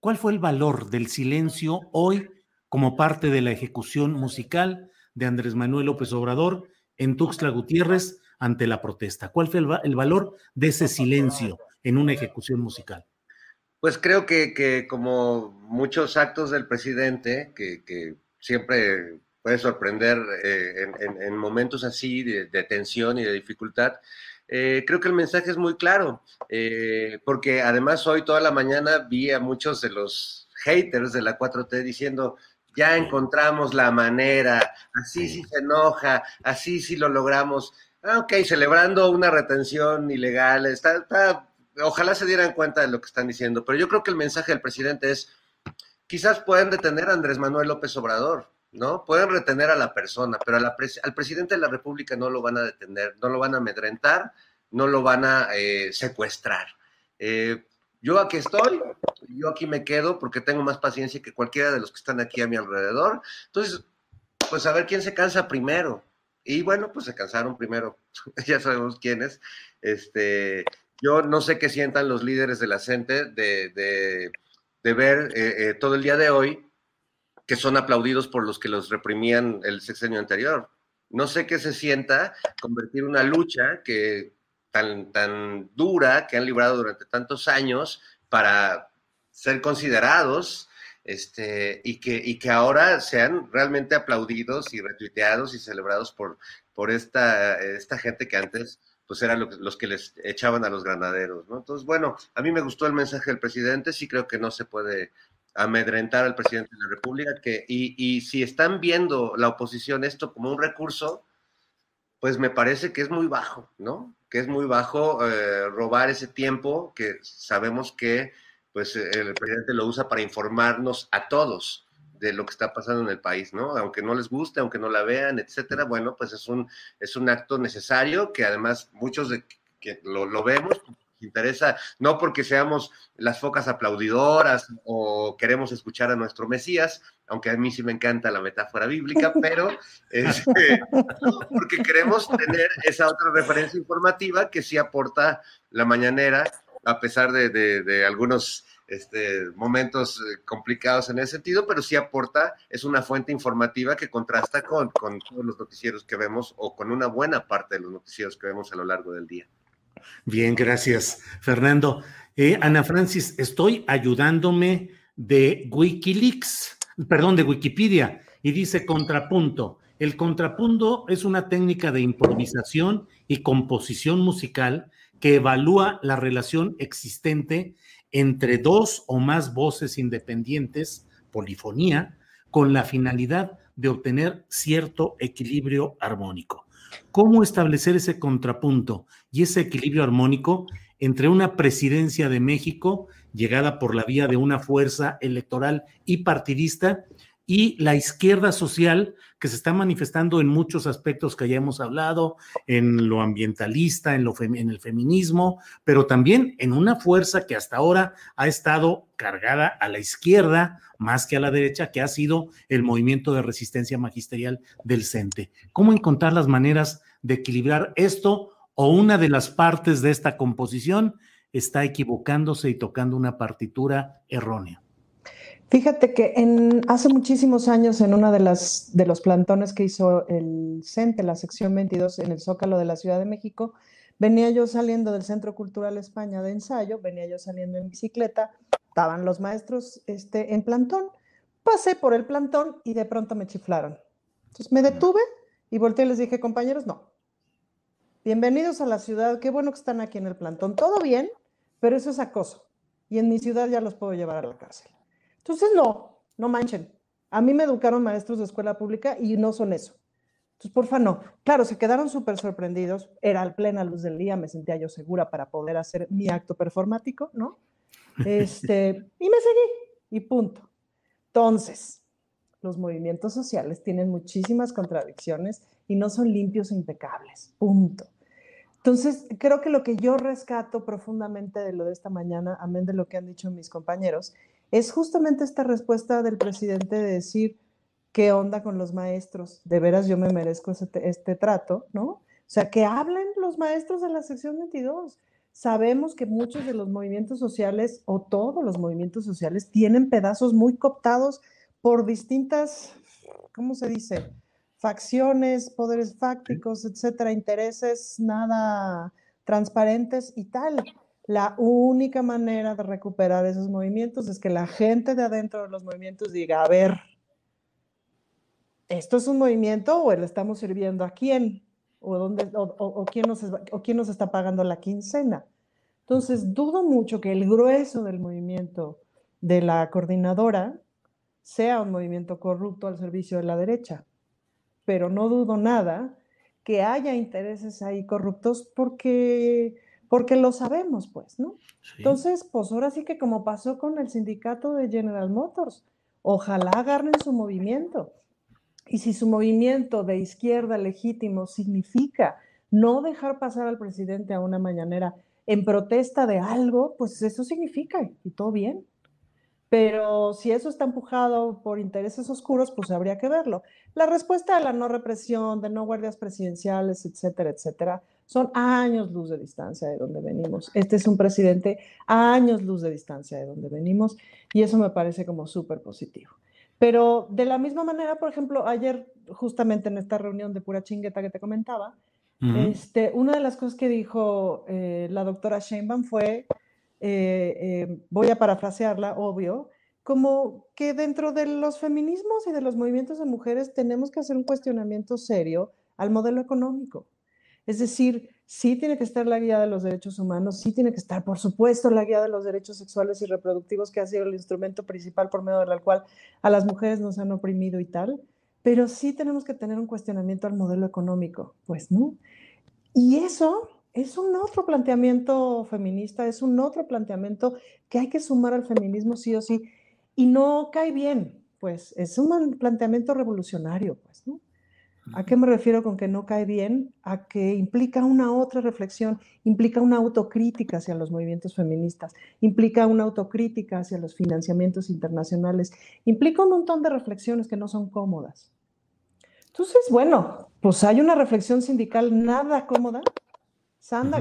¿Cuál fue el valor del silencio hoy como parte de la ejecución musical de Andrés Manuel López Obrador en Tuxtla Gutiérrez ante la protesta? ¿Cuál fue el, valor de ese silencio en una ejecución musical? Pues creo que, como muchos actos del presidente, que, siempre puede sorprender eh, en, momentos así de, tensión y de dificultad, eh, creo que el mensaje es muy claro, eh, porque además hoy toda la mañana vi a muchos de los haters de la 4T diciendo, ya encontramos la manera, así sí. se enoja, así sí lo logramos. Ah, ok, celebrando una retención ilegal, está, ojalá se dieran cuenta de lo que están diciendo, pero yo creo que el mensaje del presidente es, quizás pueden detener a Andrés Manuel López Obrador, ¿no? Pueden retener a la persona, pero al presidente de la República no lo van a detener, no lo van a amedrentar, no lo van a eh, secuestrar. Eh, yo aquí estoy, yo aquí me quedo porque tengo más paciencia que cualquiera de los que están aquí a mi alrededor. Entonces, pues a ver quién se cansa primero. Y bueno, pues se cansaron primero, ya sabemos quiénes. Este, yo no sé qué sientan los líderes de la gente de, ver eh, todo el día de hoy que son aplaudidos por los que los reprimían el sexenio anterior. No sé qué se sienta convertir una lucha que tan, tan dura que han librado durante tantos años para ser considerados este, y, que, y que ahora sean realmente aplaudidos y retuiteados y celebrados por, por esta, esta gente que antes pues eran los que les echaban a los granaderos, ¿no? Entonces, bueno, a mí me gustó el mensaje del presidente, sí creo que no se puede amedrentar al presidente de la República, que, y, si están viendo la oposición esto como un recurso, pues me parece que es muy bajo, ¿no? Que es muy bajo eh, robar ese tiempo que sabemos que pues el presidente lo usa para informarnos a todos de lo que está pasando en el país, ¿no? Aunque no les guste, aunque no la vean, etcétera, bueno, pues es un, es un acto necesario que además muchos de que lo, lo vemos, interesa, no porque seamos las focas aplaudidoras o queremos escuchar a nuestro Mesías, aunque a mí sí me encanta la metáfora bíblica, pero este, porque queremos tener esa otra referencia informativa que sí aporta la mañanera, a pesar de, algunos este, momentos eh, complicados en ese sentido, pero sí aporta, es una fuente informativa que contrasta con, con todos los noticieros que vemos o con una buena parte de los noticieros que vemos a lo largo del día. Bien, gracias, Fernando. Eh, Ana Francis, estoy ayudándome de Wikileaks, perdón, de Wikipedia, y dice contrapunto. El contrapunto es una técnica de improvisación y composición musical que evalúa la relación existente entre dos o más voces independientes, polifonía, con la finalidad de obtener cierto equilibrio armónico. ¿Cómo establecer ese contrapunto y ese equilibrio armónico entre una presidencia de México llegada por la vía de una fuerza electoral y partidista y la izquierda social que se está manifestando en muchos aspectos que ya hemos hablado, en lo ambientalista, en, lo en el feminismo, pero también en una fuerza que hasta ahora ha estado cargada a la izquierda más que a la derecha, que ha sido el movimiento de resistencia magisterial del CENTE. ¿Cómo encontrar las maneras de equilibrar esto o una de las partes de esta composición está equivocándose y tocando una partitura errónea? Fíjate que en, hace muchísimos años en uno de, las, de los plantones que hizo el CENTE, la sección 22 en el Zócalo de la Ciudad de México, venía yo saliendo del Centro Cultural España de ensayo, venía yo saliendo en bicicleta, estaban los maestros este, en plantón, pasé por el plantón y de pronto me chiflaron. Entonces me detuve y volteé y les dije, compañeros, no. Bienvenidos a la ciudad, qué bueno que están aquí en el plantón, todo bien, pero eso es acoso. Y en mi ciudad ya los puedo llevar a la cárcel. Entonces, no, no manchen. A mí me educaron maestros de escuela pública y no son eso. Entonces, porfa, no. Claro, se quedaron súper sorprendidos. Era al plena luz del día, me sentía yo segura para poder hacer mi acto performático, ¿no? Este, y me seguí, y punto. Entonces, los movimientos sociales tienen muchísimas contradicciones y no son limpios e impecables, punto. Entonces, creo que lo que yo rescato profundamente de lo de esta mañana, amén de lo que han dicho mis compañeros, es justamente esta respuesta del presidente de decir, ¿qué onda con los maestros? De veras yo me merezco este, trato, ¿no? O sea, que hablen los maestros de la sección 22. Sabemos que muchos de los movimientos sociales o todos los movimientos sociales tienen pedazos muy cooptados por distintas, ¿cómo se dice? Facciones, poderes fácticos, etcétera, intereses nada transparentes y tal. La única manera de recuperar esos movimientos es que la gente de adentro de los movimientos diga, a ver, ¿esto es un movimiento o le estamos sirviendo a quién? ¿O, dónde, o, quién nos, ¿O quién nos está pagando la quincena? Entonces, dudo mucho que el grueso del movimiento de la coordinadora sea un movimiento corrupto al servicio de la derecha, pero no dudo nada que haya intereses ahí corruptos porque porque lo sabemos, pues, ¿no? Entonces, pues ahora sí que como pasó con el sindicato de General Motors, ojalá agarren su movimiento. Y si su movimiento de izquierda legítimo significa no dejar pasar al presidente a una mañanera en protesta de algo, pues eso significa, y todo bien. Pero si eso está empujado por intereses oscuros, pues habría que verlo. La respuesta a la no represión, de no guardias presidenciales, etcétera, etcétera, son años luz de distancia de donde venimos. Este es un presidente a años luz de distancia de donde venimos y eso me parece como súper positivo. Pero de la misma manera, por ejemplo, ayer justamente en esta reunión de pura chingueta que te comentaba, este, una de las cosas que dijo eh, la doctora Sheinbaum fue, eh, eh, voy a parafrasearla, obvio, como que dentro de los feminismos y de los movimientos de mujeres tenemos que hacer un cuestionamiento serio al modelo económico. Es decir, sí tiene que estar la guía de los derechos humanos, sí tiene que estar, por supuesto, la guía de los derechos sexuales y reproductivos, que ha sido el instrumento principal por medio del cual a las mujeres nos han oprimido y tal, pero sí tenemos que tener un cuestionamiento al modelo económico, pues, ¿no? Y eso es un otro planteamiento feminista, es un otro planteamiento que hay que sumar al feminismo sí o sí, y no cae bien, pues, es un planteamiento revolucionario, pues, ¿no? ¿A qué me refiero con que no cae bien? A que implica una otra reflexión, implica una autocrítica hacia los movimientos feministas, implica una autocrítica hacia los financiamientos internacionales, implica un montón de reflexiones que no son cómodas. Entonces, bueno, pues hay una reflexión sindical nada cómoda,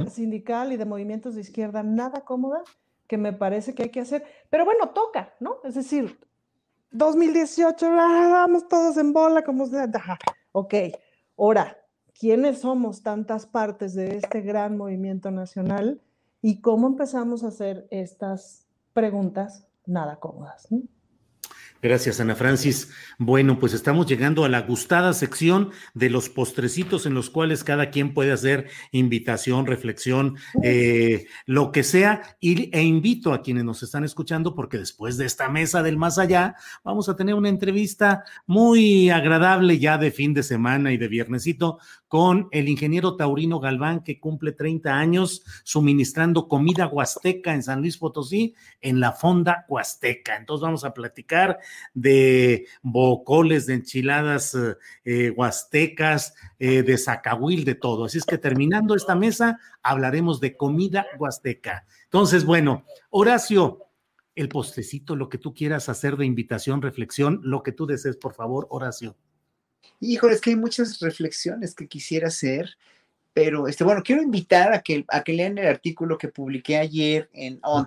sindical y de movimientos de izquierda nada cómoda, que me parece que hay que hacer, pero bueno, toca, ¿no? Es decir, 2018, ah, vamos todos en bola, como sea, Ok, ahora, ¿quiénes somos tantas partes de este gran movimiento nacional y cómo empezamos a hacer estas preguntas nada cómodas? Gracias, Ana Francis. Bueno, pues estamos llegando a la gustada sección de los postrecitos en los cuales cada quien puede hacer invitación, reflexión, eh, lo que sea. Y, e invito a quienes nos están escuchando, porque después de esta mesa del más allá, vamos a tener una entrevista muy agradable ya de fin de semana y de viernesito con el ingeniero Taurino Galván, que cumple 30 años suministrando comida huasteca en San Luis Potosí, en la Fonda Huasteca. Entonces vamos a platicar de bocoles, de enchiladas eh, huastecas, eh, de zacahuil, de todo. Así es que terminando esta mesa, hablaremos de comida huasteca. Entonces, bueno, Horacio, el postecito, lo que tú quieras hacer de invitación, reflexión, lo que tú desees, por favor, Horacio. Híjole, es que hay muchas reflexiones que quisiera hacer, pero este, bueno, quiero invitar a que, a que lean el artículo que publiqué ayer en o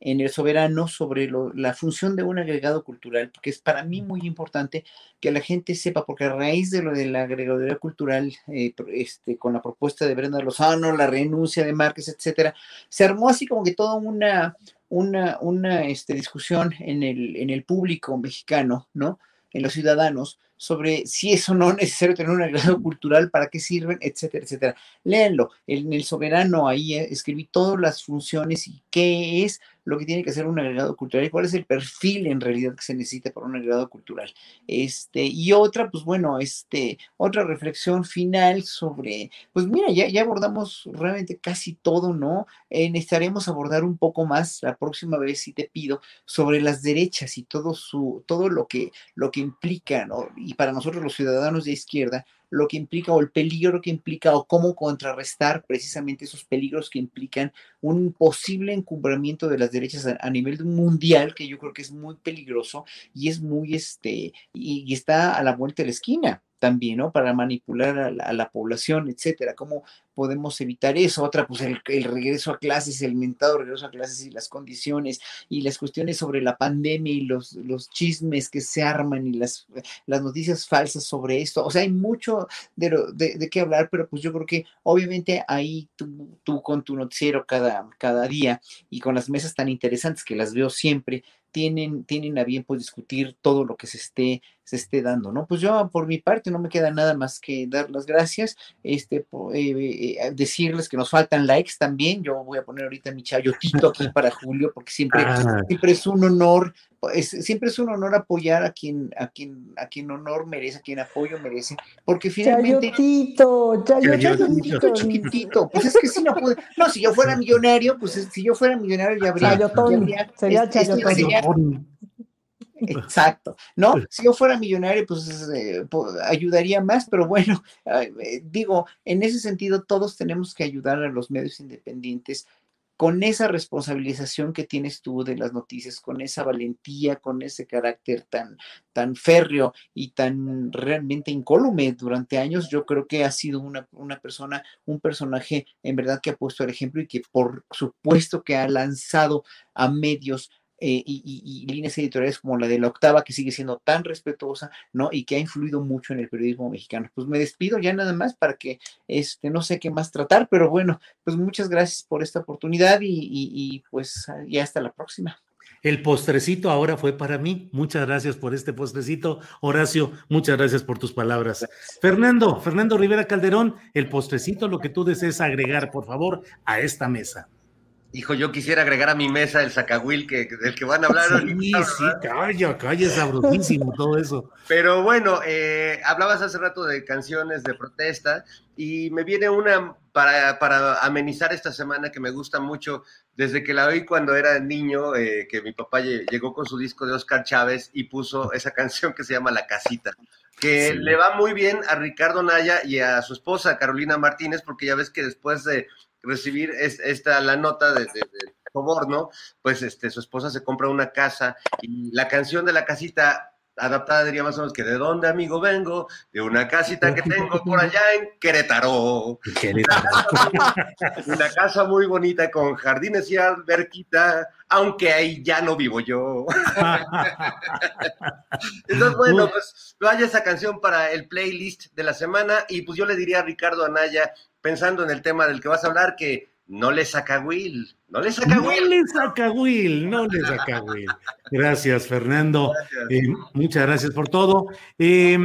en El Soberano sobre la función de un agregado cultural, porque es para mí muy importante que la gente sepa, porque a raíz de lo de la agregaduría cultural, eh, este, con la propuesta de Brenda Lozano, la renuncia de Márquez, etcétera, se armó así como que toda una, una, una este, discusión en el, en el público mexicano, ¿no? En los ciudadanos, sobre si es o no necesario tener un agregado cultural, para qué sirven, etcétera, etcétera. Léanlo. En el Soberano ahí eh, escribí todas las funciones y qué es lo que tiene que ser un agregado cultural y cuál es el perfil en realidad que se necesita para un agregado cultural. Este, y otra, pues bueno, este, otra reflexión final sobre, pues mira, ya, ya abordamos realmente casi todo, ¿no? Eh, necesitaremos abordar un poco más la próxima vez, si te pido, sobre las derechas y todo su, todo lo que, lo que implica. Y para nosotros los ciudadanos de izquierda, lo que implica o el peligro que implica o cómo contrarrestar precisamente esos peligros que implican un posible encumbramiento de las derechas a, nivel mundial, que yo creo que es muy peligroso y es muy, este, y, está a la vuelta de la esquina también, ¿no? Para manipular a la, a la población, etcétera. ¿Cómo, podemos evitar eso. Otra, pues el, regreso a clases, el mentado regreso a clases y las condiciones y las cuestiones sobre la pandemia y los, los chismes que se arman y las, las noticias falsas sobre esto. O sea, hay mucho de, de, de qué hablar, pero pues yo creo que obviamente ahí tú, tú con tu noticiero cada, cada día y con las mesas tan interesantes que las veo siempre, tienen, tienen a bien pues discutir todo lo que se esté, se esté dando, ¿no? Pues yo por mi parte no me queda nada más que dar las gracias, este, eh, eh, decirles que nos faltan likes también. Yo voy a poner ahorita mi chayotito aquí para Julio, porque siempre, ah. siempre es un honor, siempre es un honor apoyar a quien, a quien, a quien honor merece, a quien apoyo merece, porque finalmente. Chayotito, chayotito, chiquitito. Pues es que si no pude, no, si yo fuera millonario, pues si yo fuera millonario ya habría. Chayotón, sería chayotón. Exacto, ¿no? Si yo fuera millonario, pues eh, ayudaría más, pero bueno, eh, digo, en ese sentido, todos tenemos que ayudar a los medios independientes con esa responsabilización que tienes tú de las noticias, con esa valentía, con ese carácter tan, tan férreo y tan realmente incólume durante años, yo creo que ha sido una, una persona, un personaje en verdad que ha puesto el ejemplo y que por supuesto que ha lanzado a medios eh, y, líneas editoriales como la de la octava, que sigue siendo tan respetuosa, ¿no? Y que ha influido mucho en el periodismo mexicano. Pues me despido ya nada más para que, este, no sé qué más tratar, pero bueno, pues muchas gracias por esta oportunidad y, y pues ya hasta la próxima. El postrecito ahora fue para mí. Muchas gracias por este postrecito. Horacio, muchas gracias por tus palabras. Fernando, Fernando Rivera Calderón, el postrecito, lo que tú desees agregar, por favor, a esta mesa. Hijo, yo quisiera agregar a mi mesa el Zacahuil que, del que van a hablar. Sí, sí, calla, calla, sabrosísimo todo eso. Pero bueno, eh, hablabas hace rato de canciones de protesta y me viene una para, para amenizar esta semana que me gusta mucho desde que la oí cuando era niño, eh, que mi papá llegó con su disco de Oscar Chávez y puso esa canción que se llama La Casita que le va muy bien a Ricardo Naya y a su esposa Carolina Martínez, porque ya ves que después de recibir esta la nota de, de, ¿no? Pues este, su esposa se compra una casa y la canción de la casita adaptada diría más o menos que de dónde amigo vengo, de una casita que tengo por allá en Querétaro. una casa muy bonita con jardines y alberquita, aunque ahí ya no vivo yo. Entonces, bueno, pues vaya esa canción para el playlist de la semana y pues yo le diría a Ricardo Anaya pensando en el tema del que vas a hablar, que no le saca Will, no le saca No Will. le saca Will, no le saca Will. Gracias, Fernando. Eh, muchas gracias por todo. Eh,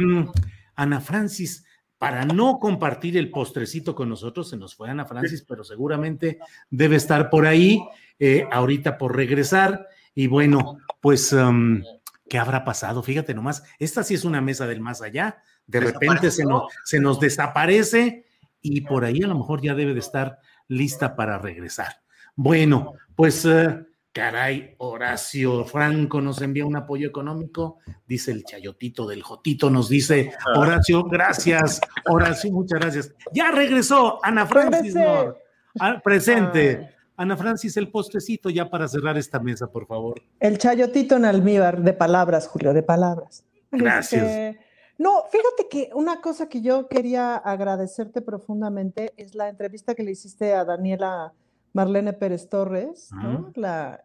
Ana Francis, para no compartir el postrecito con nosotros, se nos fue Ana Francis, pero seguramente debe estar por ahí, eh, ahorita por regresar. Y bueno, pues, um, ¿qué habrá pasado? Fíjate nomás, esta sí es una mesa del más allá. De repente se nos, se nos desaparece y por ahí a lo mejor ya debe de estar lista para regresar. Bueno, pues eh, caray, Horacio Franco nos envía un apoyo económico, dice el chayotito del Jotito, nos dice Horacio, gracias, Horacio, muchas gracias. Ya regresó Ana Francis. Nor, ah, presente. Ay. Ana Francis, el postrecito ya para cerrar esta mesa, por favor. El chayotito en almíbar, de palabras, Julio, de palabras. Gracias. Este, no, fíjate que una cosa que yo quería agradecerte profundamente es la entrevista que le hiciste a Daniela Marlene Pérez Torres, ¿no? la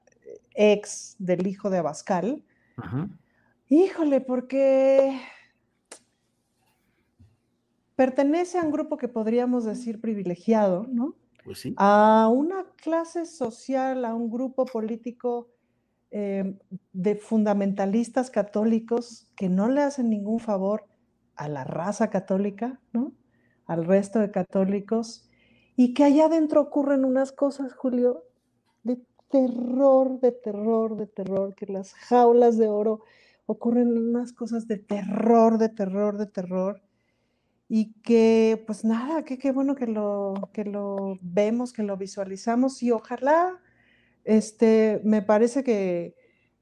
ex del hijo de Abascal. Híjole, porque pertenece a un grupo que podríamos decir privilegiado, ¿no? Pues sí. a una clase social, a un grupo político eh, de fundamentalistas católicos que no le hacen ningún favor a la raza católica, ¿no? Al resto de católicos, y que allá adentro ocurren unas cosas, Julio, de terror, de terror, de terror, que las jaulas de oro ocurren unas cosas de terror, de terror, de terror y que pues nada, que qué bueno que lo, que lo vemos, que lo visualizamos y ojalá, este, me parece que,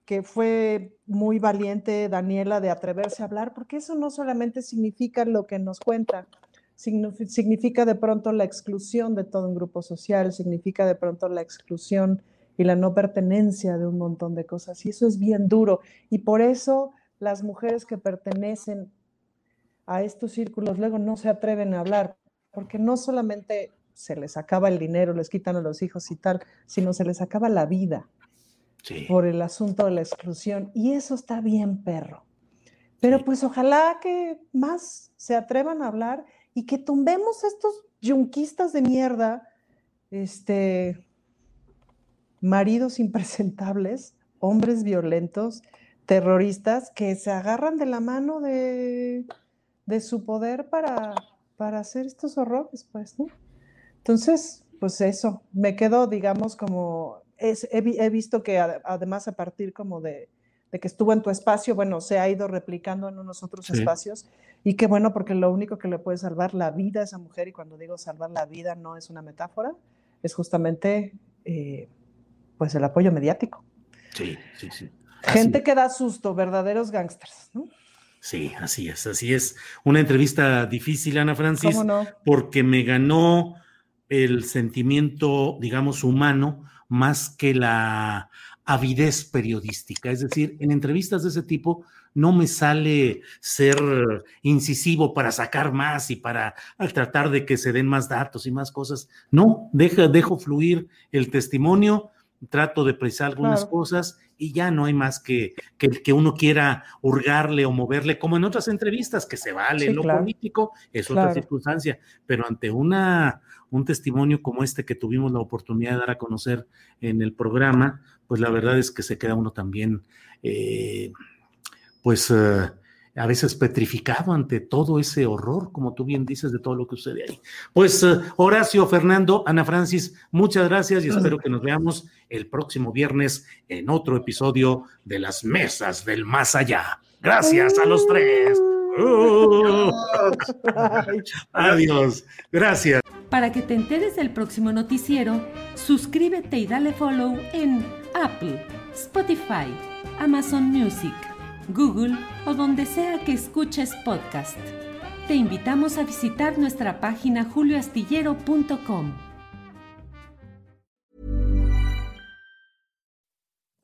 que fue muy valiente Daniela de atreverse a hablar, porque eso no solamente significa lo que nos cuenta, signifi- significa de pronto la exclusión de todo un grupo social, significa de pronto la exclusión y la no pertenencia de un montón de cosas, y eso es bien duro, y por eso las mujeres que pertenecen a estos círculos luego no se atreven a hablar, porque no solamente se les acaba el dinero, les quitan a los hijos y tal, sino se les acaba la vida Sí. por el asunto de la exclusión. Y eso está bien, perro. Pero Sí. pues ojalá que más se atrevan a hablar y que tumbemos estos yunquistas de mierda, este, maridos impresentables, hombres violentos, terroristas, que se agarran de la mano de, de su poder para, para hacer estos horrores, pues, ¿no? Entonces, pues eso, me quedo, digamos, como, es- he, vi- he visto que ade- además a partir como de, de que estuvo en tu espacio, bueno, se ha ido replicando en unos otros Sí. espacios y qué bueno, porque lo único que le puede salvar la vida a esa mujer, y cuando digo salvar la vida no es una metáfora, es justamente, eh, pues, el apoyo mediático. Sí, sí, sí. Así Gente que da susto, verdaderos gángsters, ¿no? Sí, así es, así es. Una entrevista difícil, Ana Francis, ¿Cómo no? porque me ganó el sentimiento, digamos, humano, más que la avidez periodística. Es decir, en entrevistas de ese tipo no me sale ser incisivo para sacar más y para tratar de que se den más datos y más cosas. No, deja, dejo fluir el testimonio, trato de precisar algunas Claro. cosas y ya no hay más que, que que uno quiera hurgarle o moverle, como en otras entrevistas, que se vale Sí, lo claro. político, es otra circunstancia, pero ante una, un testimonio como este que tuvimos la oportunidad de dar a conocer en el programa, pues la verdad es que se queda uno también, eh, pues eh, a veces petrificado ante todo ese horror, como tú bien dices, de todo lo que sucede ahí. Pues eh, Horacio, Fernando, Ana Francis, muchas gracias y espero que nos veamos el próximo viernes en otro episodio de las mesas del más allá. Gracias a los tres. Uh, adiós. Gracias. Para que te enteres del próximo noticiero, suscríbete y dale follow en Apple, Spotify, Amazon Music, Google o donde sea que escuches podcast. Te invitamos a visitar nuestra página julioastillero.com.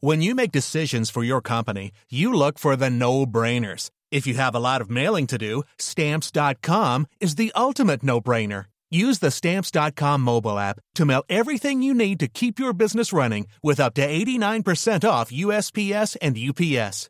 When you make decisions for your company, you look for the no brainers. If you have a lot of mailing to do, stamps.com is the ultimate no brainer. Use the stamps.com mobile app to mail everything you need to keep your business running with up to 89% off USPS and UPS.